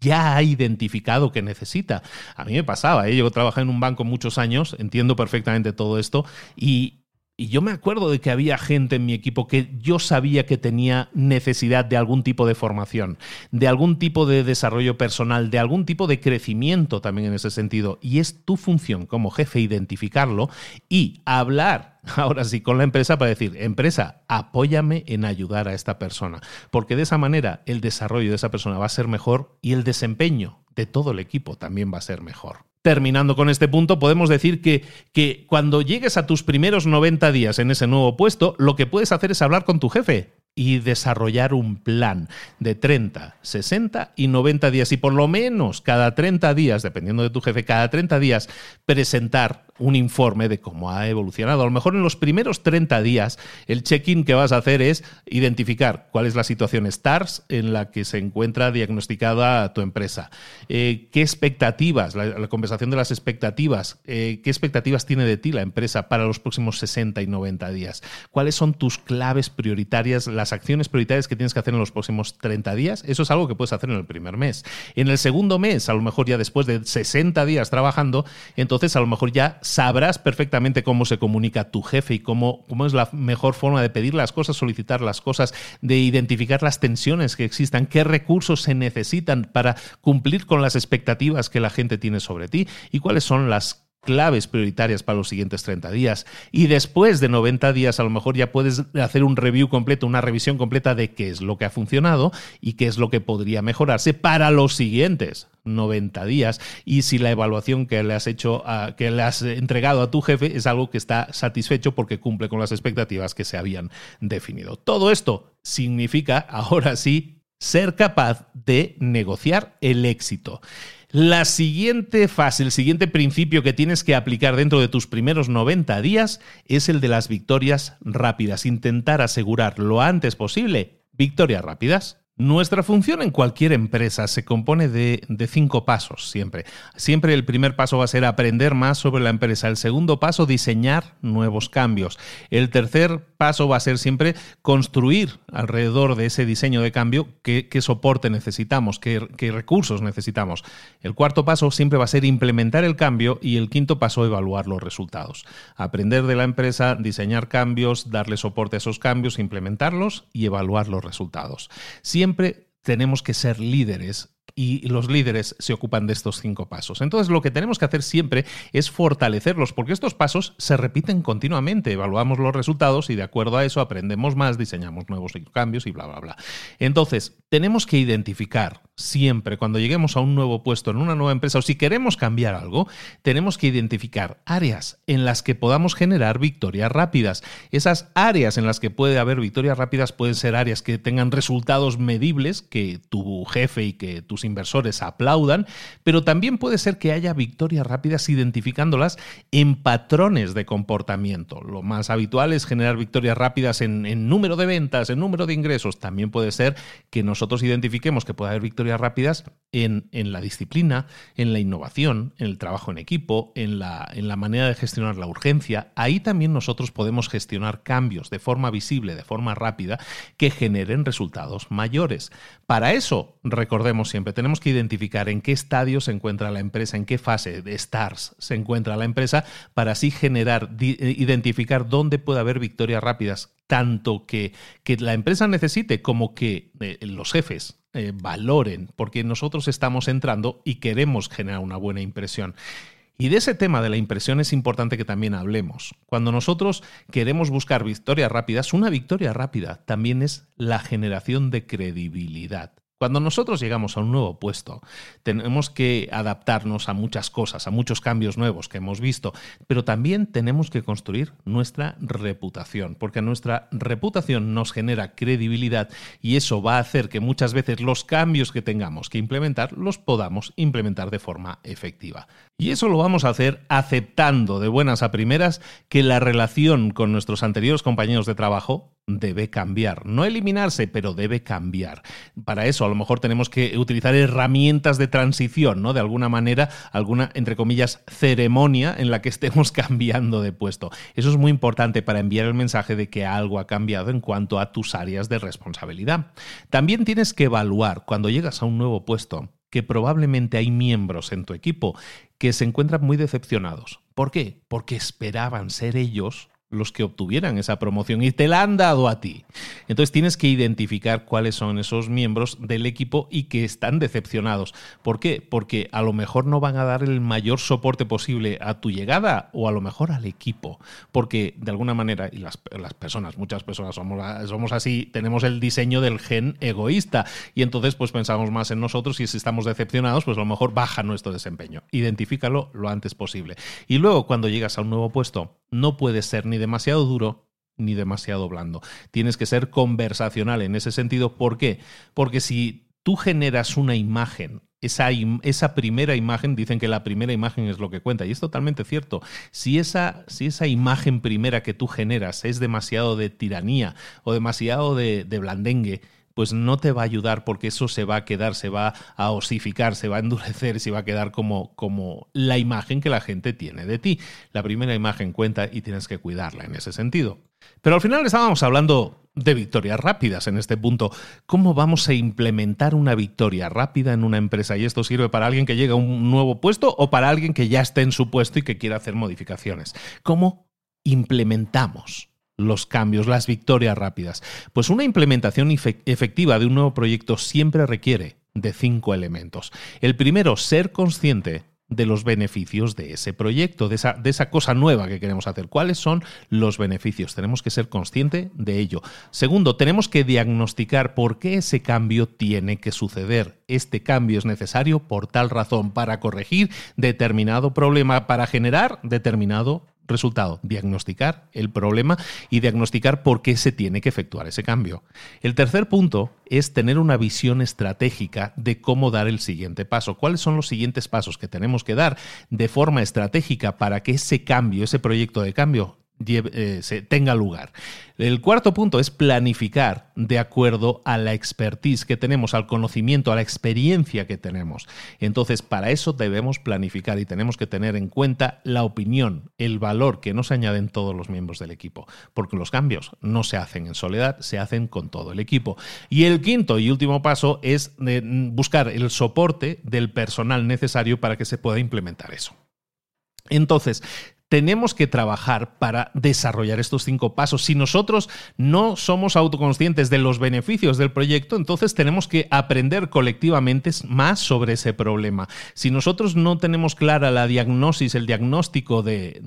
ya ha identificado que necesita. A mí me pasaba, ¿eh? yo trabajé en un banco muchos años, entiendo perfectamente todo esto y, y yo me acuerdo de que había gente en mi equipo que yo sabía que tenía necesidad de algún tipo de formación, de algún tipo de desarrollo personal, de algún tipo de crecimiento también en ese sentido. Y es tu función como jefe identificarlo y hablar [LAUGHS] ahora sí con la empresa para decir, empresa, apóyame en ayudar a esta persona. Porque de esa manera el desarrollo de esa persona va a ser mejor y el desempeño de todo el equipo también va a ser mejor terminando con este punto, podemos decir que, que, cuando llegues a tus primeros 90 días en ese nuevo puesto, lo que puedes hacer es hablar con tu jefe y desarrollar un plan de 30, 60 y 90 días. Y por lo menos cada 30 días, dependiendo de tu jefe, cada 30 días presentar un informe de cómo ha evolucionado. A lo mejor en los primeros 30 días el check-in que vas a hacer es identificar cuál es la situación STARS en la que se encuentra diagnosticada tu empresa. Eh, ¿Qué expectativas, la, conversación de las expectativas, eh, qué expectativas tiene de ti la empresa para los próximos 60 y 90 días? ¿Cuáles son tus claves prioritarias, las acciones prioritarias que tienes que hacer en los próximos 30 días? Eso es algo que puedes hacer en el primer mes. En el segundo mes, a lo mejor ya después de 60 días trabajando, entonces a lo mejor ya sabrás perfectamente cómo se comunica tu jefe y cómo, cómo es la mejor forma de pedir las cosas, solicitar las cosas, de identificar las tensiones que existan, qué recursos se necesitan para cumplir con las expectativas que la gente tiene sobre ti y cuáles son las claves prioritarias para los siguientes 30 días. Y después de 90 días a lo mejor ya puedes hacer un review completo, una revisión completa de qué es lo que ha funcionado y qué es lo que podría mejorarse para los siguientes 90 días y si la evaluación que le has hecho que le has entregado a tu jefe es algo que está satisfecho porque cumple con las expectativas que se habían definido. Todo esto significa ahora sí ser capaz de negociar el éxito. La siguiente fase, el siguiente principio que tienes que aplicar dentro de tus primeros 90 días es el de las victorias rápidas. Intentar asegurar lo antes posible victorias rápidas. Nuestra función en cualquier empresa se compone de, cinco pasos siempre. Siempre el primer paso va a ser aprender más sobre la empresa. El segundo paso, diseñar nuevos cambios. El tercer paso va a ser siempre construir alrededor de ese diseño de cambio qué, soporte necesitamos, qué, qué, recursos necesitamos. El cuarto paso siempre va a ser implementar el cambio y el quinto paso, evaluar los resultados. Aprender de la empresa, diseñar cambios, darle soporte a esos cambios, implementarlos y evaluar los resultados. Siempre siempre tenemos que ser líderes y los líderes se ocupan de estos cinco pasos. Entonces lo que tenemos que hacer siempre es fortalecerlos, porque estos pasos se repiten continuamente, evaluamos los resultados y de acuerdo a eso aprendemos más, diseñamos nuevos cambios y bla, bla, bla. Entonces, tenemos que identificar siempre cuando lleguemos a un nuevo puesto en una nueva empresa o si queremos cambiar algo, tenemos que identificar áreas en las que podamos generar victorias rápidas. Esas áreas en las que puede haber victorias rápidas pueden ser áreas que tengan resultados medibles, que tu jefe y que tus inversores aplaudan, pero también puede ser que haya victorias rápidas identificándolas en patrones de comportamiento. Lo más habitual es generar victorias rápidas en, número de ventas, en número de ingresos. También puede ser que nosotros identifiquemos que puede haber victorias rápidas en, la disciplina, en la innovación, en el trabajo en equipo, en la manera de gestionar la urgencia. Ahí también nosotros podemos gestionar cambios de forma visible, de forma rápida, que generen resultados mayores. Para eso, recordemos siempre, tenemos que identificar en qué estadio se encuentra la empresa, en qué fase de stars se encuentra la empresa, para así generar, identificar dónde puede haber victorias rápidas, tanto que, que la empresa necesite como que eh, los jefes eh, valoren, porque nosotros estamos entrando y queremos generar una buena impresión. Y de ese tema de la impresión es importante que también hablemos. Cuando nosotros queremos buscar victorias rápidas, una victoria rápida también es la generación de credibilidad. Cuando nosotros llegamos a un nuevo puesto, tenemos que adaptarnos a muchas cosas, a muchos cambios nuevos que hemos visto, pero también tenemos que construir nuestra reputación, porque nuestra reputación nos genera credibilidad y eso va a hacer que muchas veces los cambios que tengamos que implementar los podamos implementar de forma efectiva. Y eso lo vamos a hacer aceptando de buenas a primeras que la relación con nuestros anteriores compañeros de trabajo debe cambiar. No eliminarse, pero debe cambiar. Para eso a lo mejor tenemos que utilizar herramientas de transición, ¿no? De alguna manera, alguna, entre comillas, ceremonia en la que estemos [LAUGHS] cambiando de puesto. Eso es muy importante para enviar el mensaje de que algo ha cambiado en cuanto a tus áreas de responsabilidad. También tienes que evaluar cuando llegas a un nuevo puesto que probablemente hay miembros en tu equipo que se encuentran muy decepcionados. ¿Por qué? Porque esperaban ser ellos los que obtuvieran esa promoción y te la han dado a ti. Entonces tienes que identificar cuáles son esos miembros del equipo y que están decepcionados. ¿Por qué? Porque a lo mejor no van a dar el mayor soporte posible a tu llegada o a lo mejor al equipo. Porque de alguna manera, y las, personas, muchas personas somos, somos así, tenemos el diseño del gen egoísta y entonces pues pensamos más en nosotros y si estamos decepcionados pues a lo mejor baja nuestro desempeño. Identifícalo lo antes posible. Y luego cuando llegas a un nuevo puesto, no puede ser ni demasiado duro ni demasiado blando. Tienes que ser conversacional en ese sentido. ¿Por qué? Porque si tú generas una imagen, esa, esa, primera imagen, dicen que la primera imagen es lo que cuenta, y es totalmente cierto. Si esa, si esa imagen primera que tú generas es demasiado de tiranía o demasiado de, de blandengue, pues no te va a ayudar porque eso se va a quedar, se va a osificar, se va a endurecer y se va a quedar como, como la imagen que la gente tiene de ti. La primera imagen cuenta y tienes que cuidarla en ese sentido. Pero al final estábamos hablando de victorias rápidas en este punto. ¿Cómo vamos a implementar una victoria rápida en una empresa? Y esto sirve para alguien que llega a un nuevo puesto o para alguien que ya esté en su puesto y que quiera hacer modificaciones. ¿Cómo implementamos los cambios, las victorias rápidas? Pues una implementación efectiva de un nuevo proyecto siempre requiere de cinco elementos. El primero, ser consciente de los beneficios de ese proyecto, de esa, de esa, cosa nueva que queremos hacer. ¿Cuáles son los beneficios? Tenemos que ser consciente de ello. Segundo, tenemos que diagnosticar por qué ese cambio tiene que suceder. Este cambio es necesario por tal razón, para corregir determinado problema, para generar determinado Resultado, diagnosticar el problema y diagnosticar por qué se tiene que efectuar ese cambio. El tercer punto es tener una visión estratégica de cómo dar el siguiente paso. ¿Cuáles son los siguientes pasos que tenemos que dar de forma estratégica para que ese cambio, ese proyecto de cambio, eh, se tenga lugar. El cuarto punto es planificar de acuerdo a la expertise que tenemos, al conocimiento, a la experiencia que tenemos. Entonces, para eso debemos planificar y tenemos que tener en cuenta la opinión, el valor que nos añaden todos los miembros del equipo, porque los cambios no se hacen en soledad, se hacen con todo el equipo. Y el quinto y último paso es buscar el soporte del personal necesario para que se pueda implementar eso. Entonces, tenemos que trabajar para desarrollar estos cinco pasos. Si nosotros no somos autoconscientes de los beneficios del proyecto, entonces tenemos que aprender colectivamente más sobre ese problema. Si nosotros no tenemos clara la diagnosis, el diagnóstico de,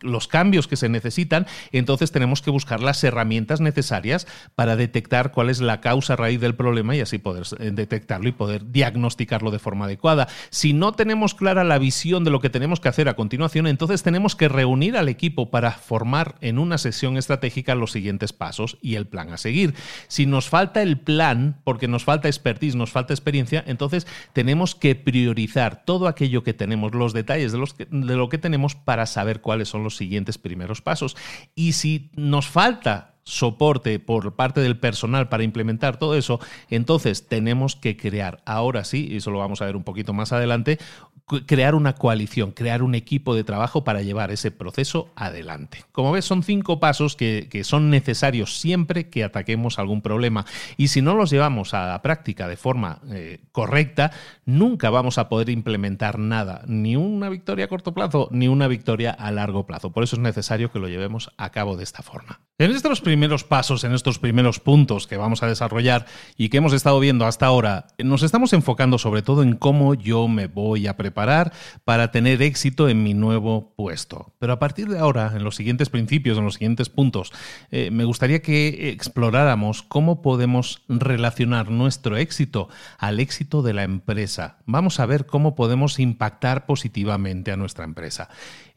los cambios que se necesitan, entonces tenemos que buscar las herramientas necesarias para detectar cuál es la causa raíz del problema y así poder eh, detectarlo y poder diagnosticarlo de forma adecuada. Si no tenemos clara la visión de lo que tenemos que hacer a continuación, entonces tenemos que que reunir al equipo para formar en una sesión estratégica los siguientes pasos y el plan a seguir. Si nos falta el plan, porque nos falta expertise, nos falta experiencia, entonces tenemos que priorizar todo aquello que tenemos, los detalles de, los de lo que tenemos para saber cuáles son los siguientes primeros pasos. Y si nos falta soporte por parte del personal para implementar todo eso, entonces tenemos que crear, ahora sí, y eso lo vamos a ver un poquito más adelante, crear una coalición, crear un equipo de trabajo para llevar ese proceso adelante. Como ves, son cinco pasos que, son necesarios siempre que ataquemos algún problema y si no los llevamos a la práctica de forma eh, correcta, nunca vamos a poder implementar nada, ni una victoria a corto plazo, ni una victoria a largo plazo. Por eso es necesario que lo llevemos a cabo de esta forma. En estos primeros pasos, en estos primeros puntos que vamos a desarrollar y que hemos estado viendo hasta ahora, nos estamos enfocando sobre todo en cómo yo me voy a preparar para tener éxito en mi nuevo puesto. Pero a partir de ahora, en los siguientes principios, en los siguientes puntos, eh, me gustaría que exploráramos cómo podemos relacionar nuestro éxito al éxito de la empresa. Vamos a ver cómo podemos impactar positivamente a nuestra empresa.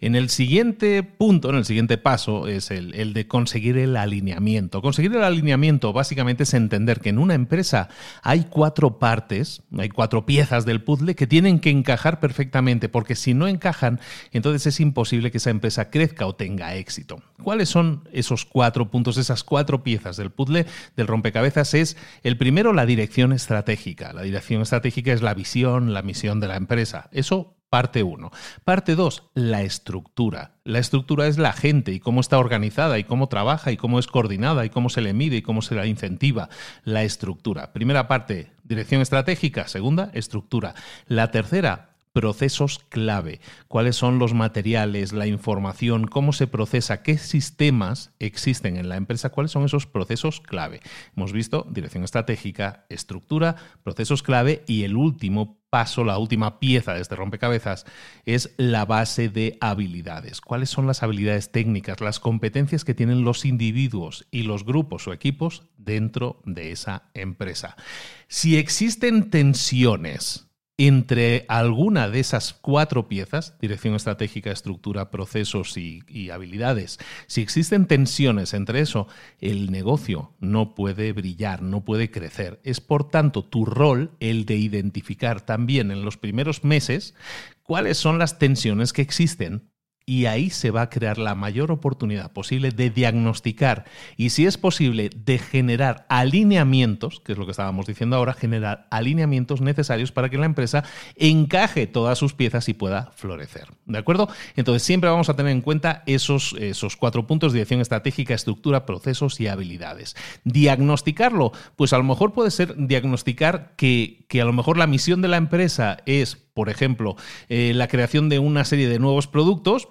En el siguiente punto, en el siguiente paso, es el, de conseguir el alineamiento. Conseguir el alineamiento básicamente es entender que en una empresa hay cuatro partes, hay cuatro piezas del puzzle que tienen que encajar perfectamente, porque si no encajan, entonces es imposible que esa empresa crezca o tenga éxito. ¿Cuáles son esos cuatro puntos, esas cuatro piezas del puzzle del rompecabezas? Es el primero, la dirección estratégica. La dirección estratégica es la visión, la misión de la empresa. Eso Parte 1. Parte 2, la estructura. La estructura es la gente y cómo está organizada y cómo trabaja y cómo es coordinada y cómo se le mide y cómo se la incentiva. La estructura. Primera parte, dirección estratégica. Segunda, estructura. La tercera, procesos clave. ¿Cuáles son los materiales, la información, cómo se procesa, qué sistemas existen en la empresa? ¿Cuáles son esos procesos clave? Hemos visto dirección estratégica, estructura, procesos clave y el último paso, la última pieza de este rompecabezas, es la base de habilidades. ¿Cuáles son las habilidades técnicas, las competencias que tienen los individuos y los grupos o equipos dentro de esa empresa? Si existen tensiones, entre alguna de esas cuatro piezas, dirección estratégica, estructura, procesos y, habilidades, si existen tensiones entre eso, el negocio no puede brillar, no puede crecer. Es por tanto tu rol el de identificar también en los primeros meses cuáles son las tensiones que existen y ahí se va a crear la mayor oportunidad posible de diagnosticar y si es posible de generar alineamientos, que es lo que estábamos diciendo ahora, generar alineamientos necesarios para que la empresa encaje todas sus piezas y pueda florecer. ¿De acuerdo? Entonces siempre vamos a tener en cuenta esos, esos cuatro puntos, dirección estratégica, estructura, procesos y habilidades. Diagnosticarlo, pues a lo mejor puede ser diagnosticar que, que a lo mejor la misión de la empresa es, por ejemplo, eh, la creación de una serie de nuevos productos,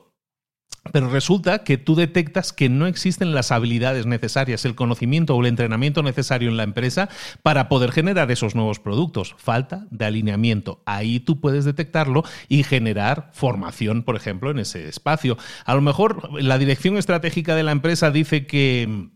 pero resulta que tú detectas que no existen las habilidades necesarias, el conocimiento o el entrenamiento necesario en la empresa para poder generar esos nuevos productos. Falta de alineamiento. Ahí tú puedes detectarlo y generar formación, por ejemplo, en ese espacio. A lo mejor la dirección estratégica de la empresa dice que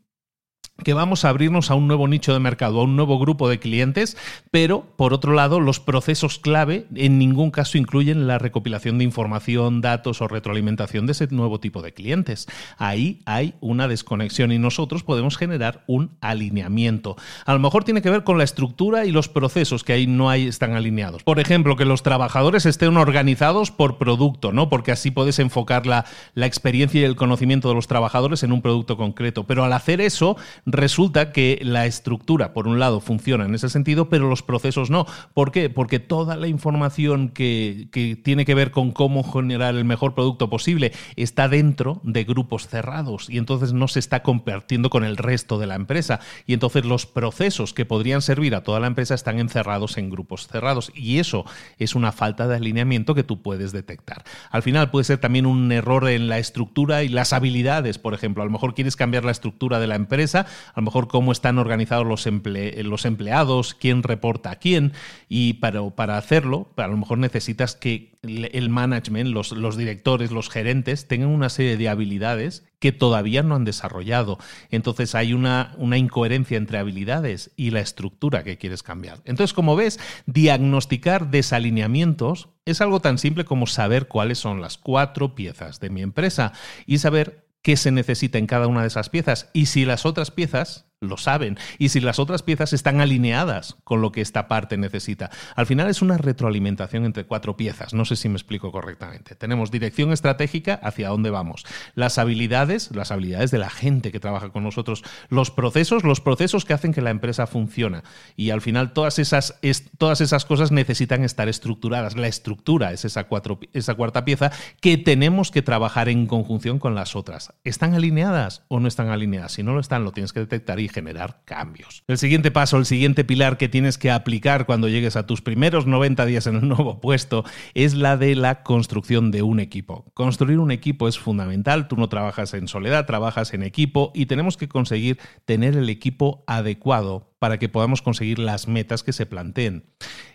que vamos a abrirnos a un nuevo nicho de mercado, a un nuevo grupo de clientes, pero por otro lado, los procesos clave en ningún caso incluyen la recopilación de información, datos o retroalimentación de ese nuevo tipo de clientes. Ahí hay una desconexión y nosotros podemos generar un alineamiento. A lo mejor tiene que ver con la estructura y los procesos que ahí no hay, están alineados. Por ejemplo, que los trabajadores estén organizados por producto, ¿no? Porque así puedes enfocar la, la experiencia y el conocimiento de los trabajadores en un producto concreto. Pero al hacer eso, resulta que la estructura, por un lado, funciona en ese sentido, pero los procesos no. ¿Por qué? Porque toda la información que, tiene que ver con cómo generar el mejor producto posible está dentro de grupos cerrados y entonces no se está compartiendo con el resto de la empresa. Y entonces los procesos que podrían servir a toda la empresa están encerrados en grupos cerrados. Y eso es una falta de alineamiento que tú puedes detectar. Al final puede ser también un error en la estructura y las habilidades, por ejemplo. A lo mejor quieres cambiar la estructura de la empresa, a lo mejor cómo están organizados los, los empleados, quién reporta a quién, y para, hacerlo, a lo mejor necesitas que el management, los, directores, los gerentes, tengan una serie de habilidades que todavía no han desarrollado. Entonces hay una, incoherencia entre habilidades y la estructura que quieres cambiar. Entonces, como ves, diagnosticar desalineamientos es algo tan simple como saber cuáles son las cuatro piezas de mi empresa y saber qué se necesita en cada una de esas piezas. Y si las otras piezas lo saben. Y si las otras piezas están alineadas con lo que esta parte necesita. Al final es una retroalimentación entre cuatro piezas. No sé si me explico correctamente. Tenemos dirección estratégica hacia dónde vamos. Las habilidades, las habilidades de la gente que trabaja con nosotros. Los procesos, los procesos que hacen que la empresa funcione. Y al final todas esas, todas esas cosas necesitan estar estructuradas. La estructura es esa, cuatro, esa cuarta pieza que tenemos que trabajar en conjunción con las otras. ¿Están alineadas o no están alineadas? Si no lo están, lo tienes que detectar y generar cambios. El siguiente paso, el siguiente pilar que tienes que aplicar cuando llegues a tus primeros 90 días en un nuevo puesto es la de la construcción de un equipo. Construir un equipo es fundamental, tú no trabajas en soledad, trabajas en equipo y tenemos que conseguir tener el equipo adecuado para que podamos conseguir las metas que se planteen.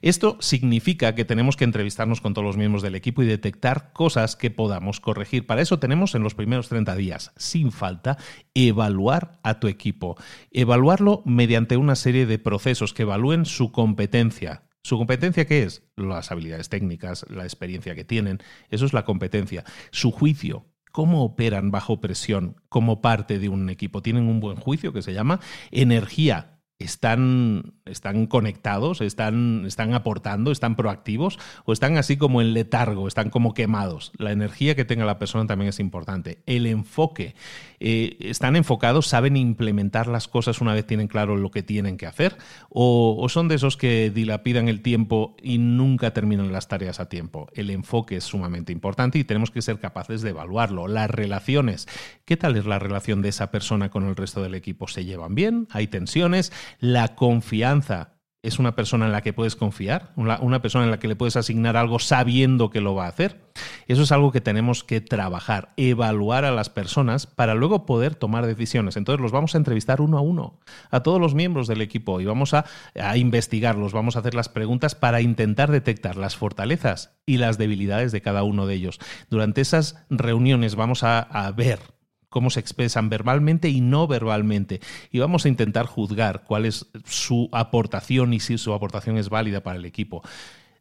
Esto significa que tenemos que entrevistarnos con todos los miembros del equipo y detectar cosas que podamos corregir. Para eso tenemos en los primeros 30 días, sin falta, evaluar a tu equipo. Evaluarlo mediante una serie de procesos que evalúen su competencia, ¿Su competencia qué es? Las habilidades técnicas, la experiencia que tienen. Eso es la competencia. Su juicio. ¿Cómo operan bajo presión como parte de un equipo? ¿Tienen un buen juicio que se llama energía? Están, están conectados, están, están aportando, están proactivos o están así como en letargo, están como quemados. La energía que tenga la persona también es importante. El enfoque. Eh, ¿Están enfocados? ¿Saben implementar las cosas una vez tienen claro lo que tienen que hacer? ¿O, ¿O son de esos que dilapidan el tiempo y nunca terminan las tareas a tiempo? El enfoque es sumamente importante y tenemos que ser capaces de evaluarlo. Las relaciones. ¿Qué tal es la relación de esa persona con el resto del equipo? ¿Se llevan bien? ¿Hay tensiones? La confianza es una persona en la que puedes confiar, una, persona en la que le puedes asignar algo sabiendo que lo va a hacer. Eso es algo que tenemos que trabajar, evaluar a las personas para luego poder tomar decisiones. Entonces los vamos a entrevistar uno a uno, a todos los miembros del equipo y vamos a, investigarlos, vamos a hacer las preguntas para intentar detectar las fortalezas y las debilidades de cada uno de ellos. Durante esas reuniones vamos a ver cómo se expresan verbalmente y no verbalmente. Y vamos a intentar juzgar cuál es su aportación y si su aportación es válida para el equipo.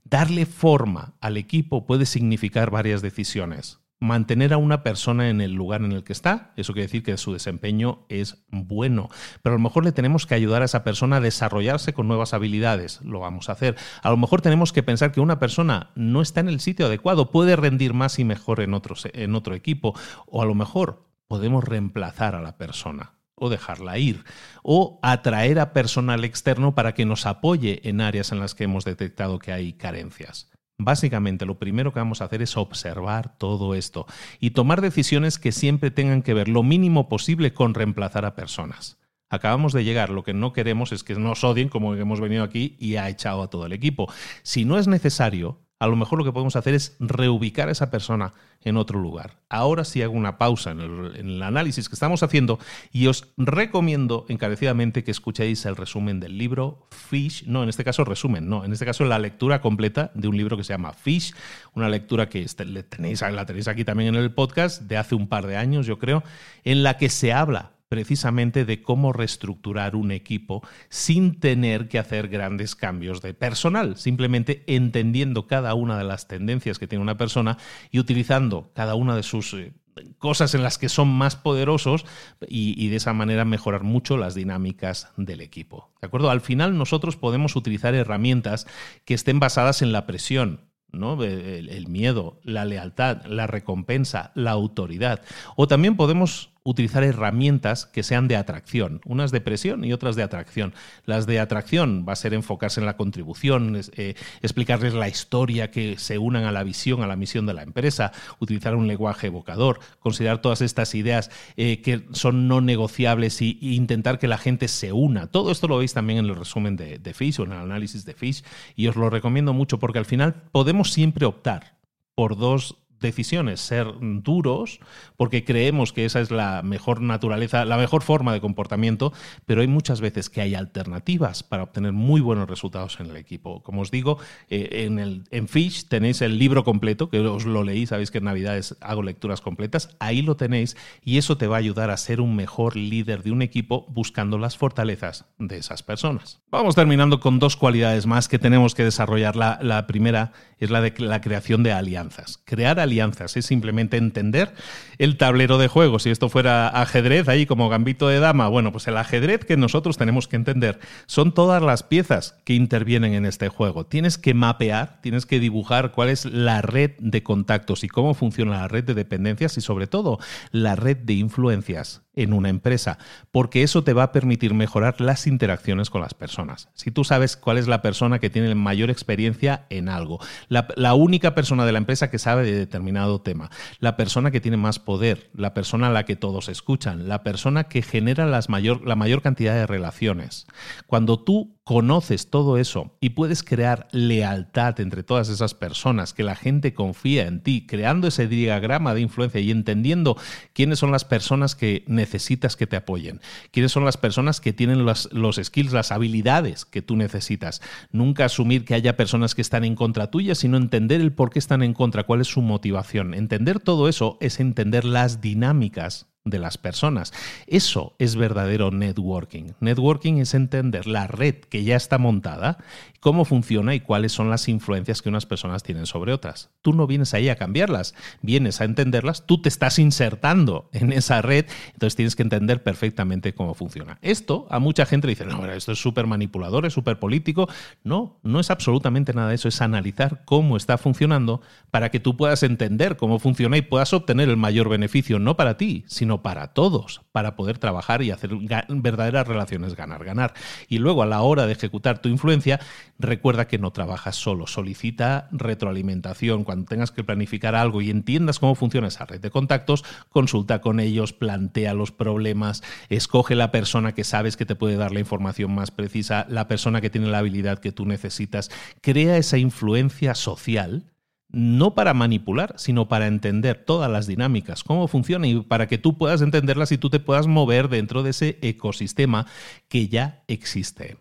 Darle forma al equipo puede significar varias decisiones. Mantener a una persona en el lugar en el que está, eso quiere decir que su desempeño es bueno, pero a lo mejor le tenemos que ayudar a esa persona a desarrollarse con nuevas habilidades, lo vamos a hacer. A lo mejor tenemos que pensar que una persona no está en el sitio adecuado, puede rendir más y mejor en, en otro equipo, o a lo mejor podemos reemplazar a la persona o dejarla ir, o atraer a personal externo para que nos apoye en áreas en las que hemos detectado que hay carencias. Básicamente lo primero que vamos a hacer es observar todo esto y tomar decisiones que siempre tengan que ver lo mínimo posible con reemplazar a personas. Acabamos de llegar, lo que no queremos es que nos odien como hemos venido aquí y ha echado a todo el equipo. Si no es necesario, a lo mejor lo que podemos hacer es reubicar a esa persona en otro lugar. Ahora sí hago una pausa en el, análisis que estamos haciendo y os recomiendo encarecidamente que escuchéis el resumen del libro Fish, no, en este caso resumen, no, en este caso la lectura completa de un libro que se llama Fish, una lectura que este, la tenéis aquí también en el podcast de hace un par de años, yo creo, en la que se habla precisamente de cómo reestructurar un equipo sin tener que hacer grandes cambios de personal, simplemente entendiendo cada una de las tendencias que tiene una persona y utilizando cada una de sus eh, cosas en las que son más poderosos y, de esa manera mejorar mucho las dinámicas del equipo. ¿De acuerdo? Al final nosotros podemos utilizar herramientas que estén basadas en la presión, ¿no? el, miedo, la lealtad, la recompensa, la autoridad. O también podemos utilizar herramientas que sean de atracción, unas de presión y otras de atracción. Las de atracción va a ser enfocarse en la contribución, eh, explicarles la historia que se unan a la visión, a la misión de la empresa, utilizar un lenguaje evocador, considerar todas estas ideas eh, que son no negociables e intentar que la gente se una. Todo esto lo veis también en el resumen de, de Fish o en el análisis de Fish y os lo recomiendo mucho porque al final podemos siempre optar por dos decisiones ser duros porque creemos que esa es la mejor naturaleza, la mejor forma de comportamiento, pero hay muchas veces que hay alternativas para obtener muy buenos resultados en el equipo. Como os digo, eh, en, el, en Fish tenéis el libro completo, que os lo leí, sabéis que en Navidades hago lecturas completas, ahí lo tenéis y eso te va a ayudar a ser un mejor líder de un equipo buscando las fortalezas de esas personas. Vamos terminando con dos cualidades más que tenemos que desarrollar. La, la primera es la de la creación de alianzas. Crear alianzas es simplemente entender el tablero de juego. Si esto fuera ajedrez, ahí como gambito de dama, bueno, pues el ajedrez que nosotros tenemos que entender son todas las piezas que intervienen en este juego. Tienes que mapear, tienes que dibujar cuál es la red de contactos y cómo funciona la red de dependencias y sobre todo la red de influencias en una empresa, porque eso te va a permitir mejorar las interacciones con las personas. Si tú sabes cuál es la persona que tiene mayor experiencia en algo, la, única persona de la empresa que sabe de determinado tema, la persona que tiene más poder, la persona a la que todos escuchan, la persona que genera las mayor, la mayor cantidad de relaciones. Cuando tú conoces todo eso y puedes crear lealtad entre todas esas personas, que la gente confía en ti, creando ese diagrama de influencia y entendiendo quiénes son las personas que necesitas que te apoyen, quiénes son las personas que tienen los, skills, las habilidades que tú necesitas. Nunca asumir que haya personas que están en contra tuya, sino entender el por qué están en contra, cuál es su motivación. Entender todo eso es entender las dinámicas de las personas. Eso es verdadero networking. Networking es entender la red que ya está montada, cómo funciona y cuáles son las influencias que unas personas tienen sobre otras. Tú no vienes ahí a cambiarlas, vienes a entenderlas, tú te estás insertando en esa red, entonces tienes que entender perfectamente cómo funciona. Esto a mucha gente le dice, no, esto es súper manipulador, es súper político. No, no es absolutamente nada de eso, es analizar cómo está funcionando para que tú puedas entender cómo funciona y puedas obtener el mayor beneficio, no para ti, sino para todos, para poder trabajar y hacer verdaderas relaciones ganar-ganar. Y luego a la hora de ejecutar tu influencia, recuerda que no trabajas solo, solicita retroalimentación. Cuando tengas que planificar algo y entiendas cómo funciona esa red de contactos, consulta con ellos, plantea los problemas, escoge la persona que sabes que te puede dar la información más precisa, la persona que tiene la habilidad que tú necesitas, crea esa influencia social no para manipular, sino para entender todas las dinámicas, cómo funciona y para que tú puedas entenderlas y tú te puedas mover dentro de ese ecosistema que ya existe.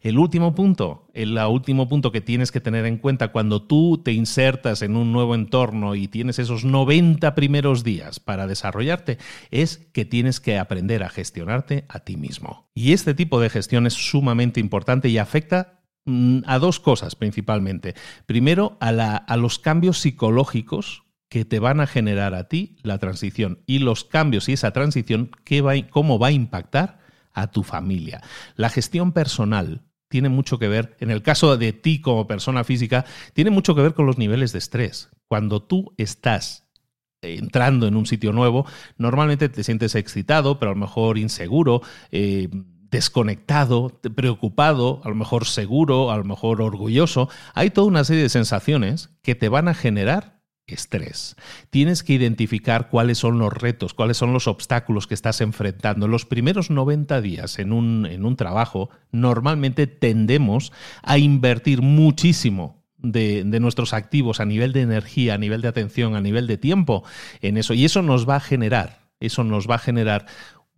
El último punto, el último punto que tienes que tener en cuenta cuando tú te insertas en un nuevo entorno y tienes esos 90 primeros días para desarrollarte, es que tienes que aprender a gestionarte a ti mismo. Y este tipo de gestión es sumamente importante y afecta a dos cosas principalmente. Primero, a, los cambios psicológicos que te van a generar a ti la transición y los cambios y esa transición, cómo va a impactar a tu familia. La gestión personal tiene mucho que ver, en el caso de ti como persona física, tiene mucho que ver con los niveles de estrés. Cuando tú estás entrando en un sitio nuevo, normalmente te sientes excitado, pero a lo mejor inseguro. Eh, desconectado, preocupado, a lo mejor seguro, a lo mejor orgulloso. Hay toda una serie de sensaciones que te van a generar estrés. Tienes que identificar cuáles son los retos, cuáles son los obstáculos que estás enfrentando. Los primeros 90 días en un, en un trabajo, normalmente tendemos a invertir muchísimo de, de, nuestros activos a nivel de energía, a nivel de atención, a nivel de tiempo en eso. Y eso nos va a generar, eso nos va a generar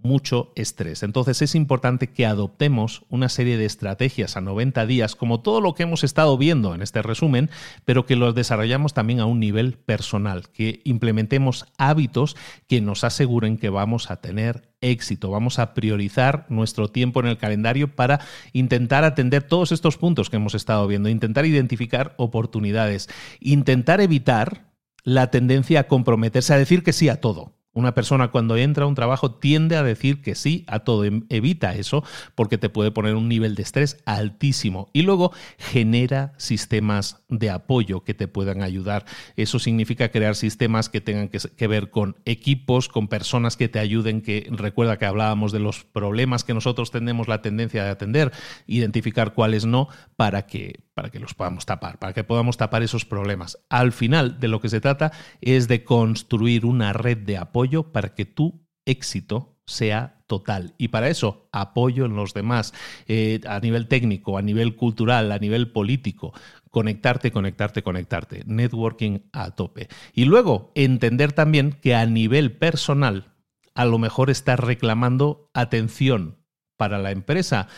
mucho estrés. Entonces es importante que adoptemos una serie de estrategias a 90 días, como todo lo que hemos estado viendo en este resumen, pero que los desarrollamos también a un nivel personal, que implementemos hábitos que nos aseguren que vamos a tener éxito, vamos a priorizar nuestro tiempo en el calendario para intentar atender todos estos puntos que hemos estado viendo, intentar identificar oportunidades, intentar evitar la tendencia a comprometerse a decir que sí a todo. Una persona cuando entra a un trabajo tiende a decir que sí a todo. Em, evita eso porque te puede poner un nivel de estrés altísimo. Y luego genera sistemas de apoyo que te puedan ayudar. Eso significa crear sistemas que tengan que, ver con equipos, con personas que te ayuden, que recuerda que hablábamos de los problemas que nosotros tenemos la tendencia de atender, identificar cuáles no, para que, para que los podamos tapar, para que podamos tapar esos problemas. Al final de lo que se trata es de construir una red de apoyo para que tu éxito sea total. Y para eso, apoyo en los demás, eh, a nivel técnico, a nivel cultural, a nivel político. conectarte, conectarte, conectarte. Networking a tope. Y luego entender también que a nivel personal a lo mejor estás reclamando atención para la empresa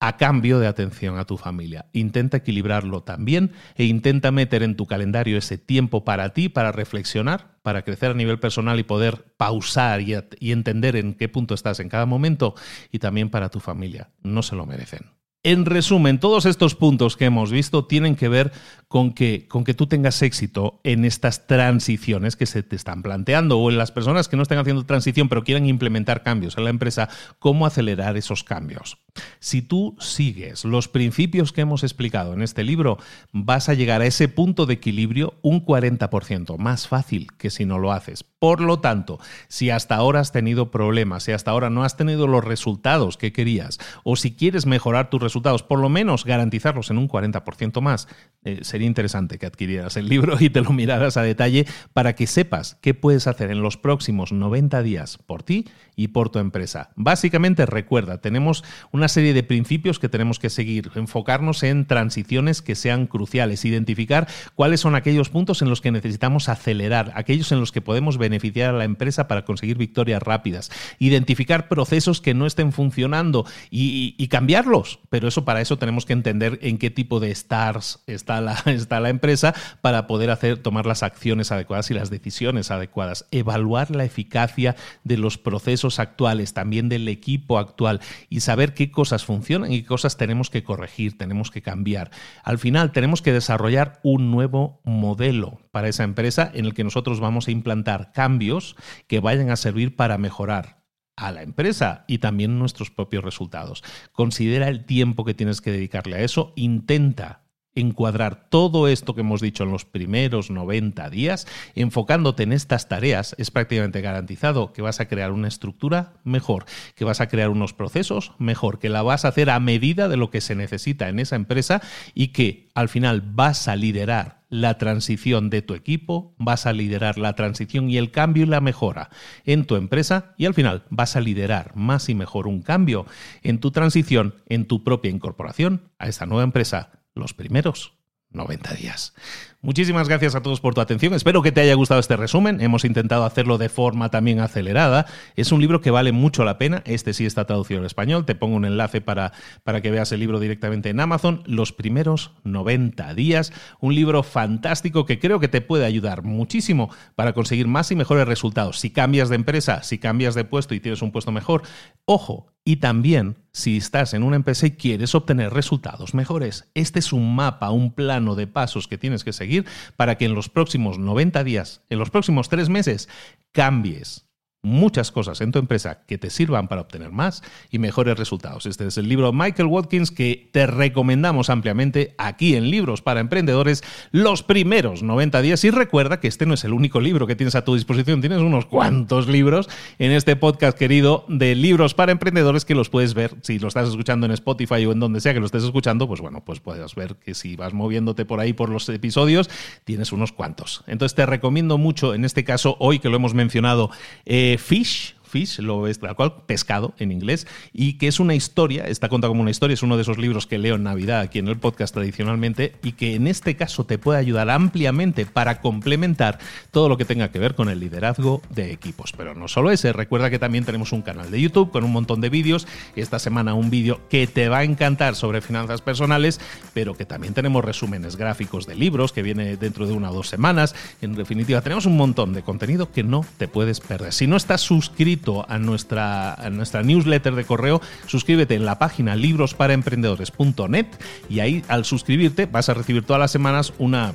a cambio de atención a tu familia. Intenta equilibrarlo también e intenta meter en tu calendario ese tiempo para ti, para reflexionar, para crecer a nivel personal y poder pausar y, entender en qué punto estás en cada momento y también para tu familia. No se lo merecen. En resumen, todos estos puntos que hemos visto tienen que ver con que, con que tú tengas éxito en estas transiciones que se te están planteando o en las personas que no estén haciendo transición pero quieran implementar cambios en la empresa, cómo acelerar esos cambios. Si tú sigues los principios que hemos explicado en este libro, vas a llegar a ese punto de equilibrio un 40% más fácil que si no lo haces. Por lo tanto, si hasta ahora has tenido problemas, si hasta ahora no has tenido los resultados que querías, o si quieres mejorar tus resultados, por lo menos garantizarlos en un 40% más, eh, sería interesante que adquirieras el libro y te lo miraras a detalle para que sepas qué puedes hacer en los próximos 90 días por ti y por tu empresa. Básicamente, recuerda, tenemos una serie de principios que tenemos que seguir, enfocarnos en transiciones que sean cruciales, identificar cuáles son aquellos puntos en los que necesitamos acelerar, aquellos en los que podemos beneficiar a la empresa para conseguir victorias rápidas, identificar procesos que no estén funcionando y, cambiarlos. Pero eso para eso tenemos que entender en qué tipo de stars está la, [LAUGHS] está la empresa para poder hacer, tomar las acciones adecuadas y las decisiones adecuadas, evaluar la eficacia de los procesos actuales, también del equipo actual y saber qué cosas funcionan y qué cosas tenemos que corregir, tenemos que cambiar. Al final tenemos que desarrollar un nuevo modelo para esa empresa en el que nosotros vamos a implantar cambios que vayan a servir para mejorar a la empresa y también nuestros propios resultados. Considera el tiempo que tienes que dedicarle a eso, intenta encuadrar todo esto que hemos dicho en los primeros 90 días, enfocándote en estas tareas, es prácticamente garantizado que vas a crear una estructura mejor, que vas a crear unos procesos mejor, que la vas a hacer a medida de lo que se necesita en esa empresa y que al final vas a liderar la transición de tu equipo, vas a liderar la transición y el cambio y la mejora en tu empresa y al final vas a liderar más y mejor un cambio en tu transición, en tu propia incorporación a esa nueva empresa los primeros 90 días. Muchísimas gracias a todos por tu atención. Espero que te haya gustado este resumen. Hemos intentado hacerlo de forma también acelerada. Es un libro que vale mucho la pena. Este sí está traducido al español. Te pongo un enlace para, para que veas el libro directamente en Amazon. Los primeros 90 días. Un libro fantástico que creo que te puede ayudar muchísimo para conseguir más y mejores resultados. Si cambias de empresa, si cambias de puesto y tienes un puesto mejor, ojo, y también si estás en una empresa y quieres obtener resultados mejores. Este es un mapa, un plano de pasos que tienes que seguir para que en los próximos 90 días, en los próximos tres meses, cambies muchas cosas en tu empresa que te sirvan para obtener más y mejores resultados. Este es el libro Michael Watkins que te recomendamos ampliamente aquí en Libros para Emprendedores los primeros 90 días. Y recuerda que este no es el único libro que tienes a tu disposición, tienes unos cuantos libros en este podcast querido de Libros para Emprendedores que los puedes ver si lo estás escuchando en Spotify o en donde sea que lo estés escuchando, pues bueno, pues puedes ver que si vas moviéndote por ahí por los episodios, tienes unos cuantos. Entonces te recomiendo mucho, en este caso hoy que lo hemos mencionado, eh, fish fish, lo es tal cual, pescado en inglés, y que es una historia, está contado como una historia, es uno de esos libros que leo en Navidad aquí en el podcast tradicionalmente, y que en este caso te puede ayudar ampliamente para complementar todo lo que tenga que ver con el liderazgo de equipos. Pero no solo ese, recuerda que también tenemos un canal de YouTube con un montón de vídeos, esta semana un vídeo que te va a encantar sobre finanzas personales, pero que también tenemos resúmenes gráficos de libros que viene dentro de una o dos semanas. En definitiva, tenemos un montón de contenido que no te puedes perder. Si no estás suscrito, a nuestra, nuestra newsletter de correo, suscríbete en la página librosparaemprendedores.net y ahí al suscribirte vas a recibir todas las semanas una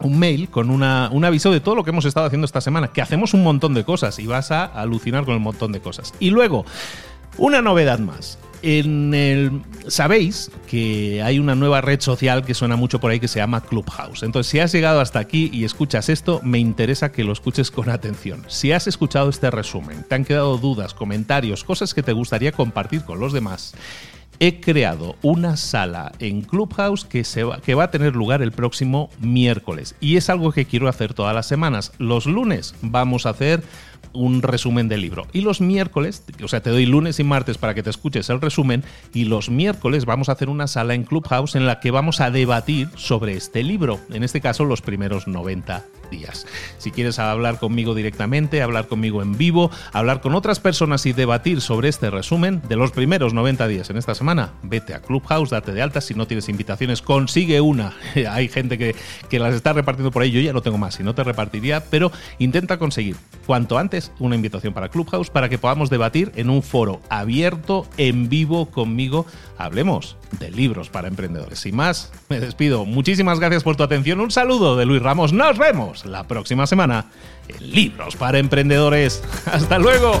un mail con una, un aviso de todo lo que hemos estado haciendo esta semana, que hacemos un montón de cosas y vas a alucinar con el montón de cosas. Y luego, una novedad más. En el, sabéis que hay una nueva red social que suena mucho por ahí que se llama Clubhouse. Entonces, si has llegado hasta aquí y escuchas esto, me interesa que lo escuches con atención. Si has escuchado este resumen, te han quedado dudas, comentarios, cosas que te gustaría compartir con los demás, he creado una sala en Clubhouse que, que va a tener lugar el próximo miércoles. Y es algo que quiero hacer todas las semanas. Los lunes vamos a hacer un resumen del libro. Y los miércoles, o sea, te doy lunes y martes para que te escuches el resumen, y los miércoles vamos a hacer una sala en Clubhouse en la que vamos a debatir sobre este libro, en este caso los primeros 90 días. Si quieres hablar conmigo directamente, hablar conmigo en vivo, hablar con otras personas y debatir sobre este resumen de los primeros 90 días en esta semana, vete a Clubhouse, date de alta. Si no tienes invitaciones, consigue una. [LAUGHS] Hay gente que, que las está repartiendo por ahí. Yo ya no tengo más, si no te repartiría, pero intenta conseguir cuanto antes una invitación para Clubhouse para que podamos debatir en un foro abierto, en vivo conmigo. Hablemos de libros para emprendedores. Sin más, me despido. Muchísimas gracias por tu atención. Un saludo de Luis Ramos. Nos vemos la próxima semana en Libros para Emprendedores. [LAUGHS] Hasta luego.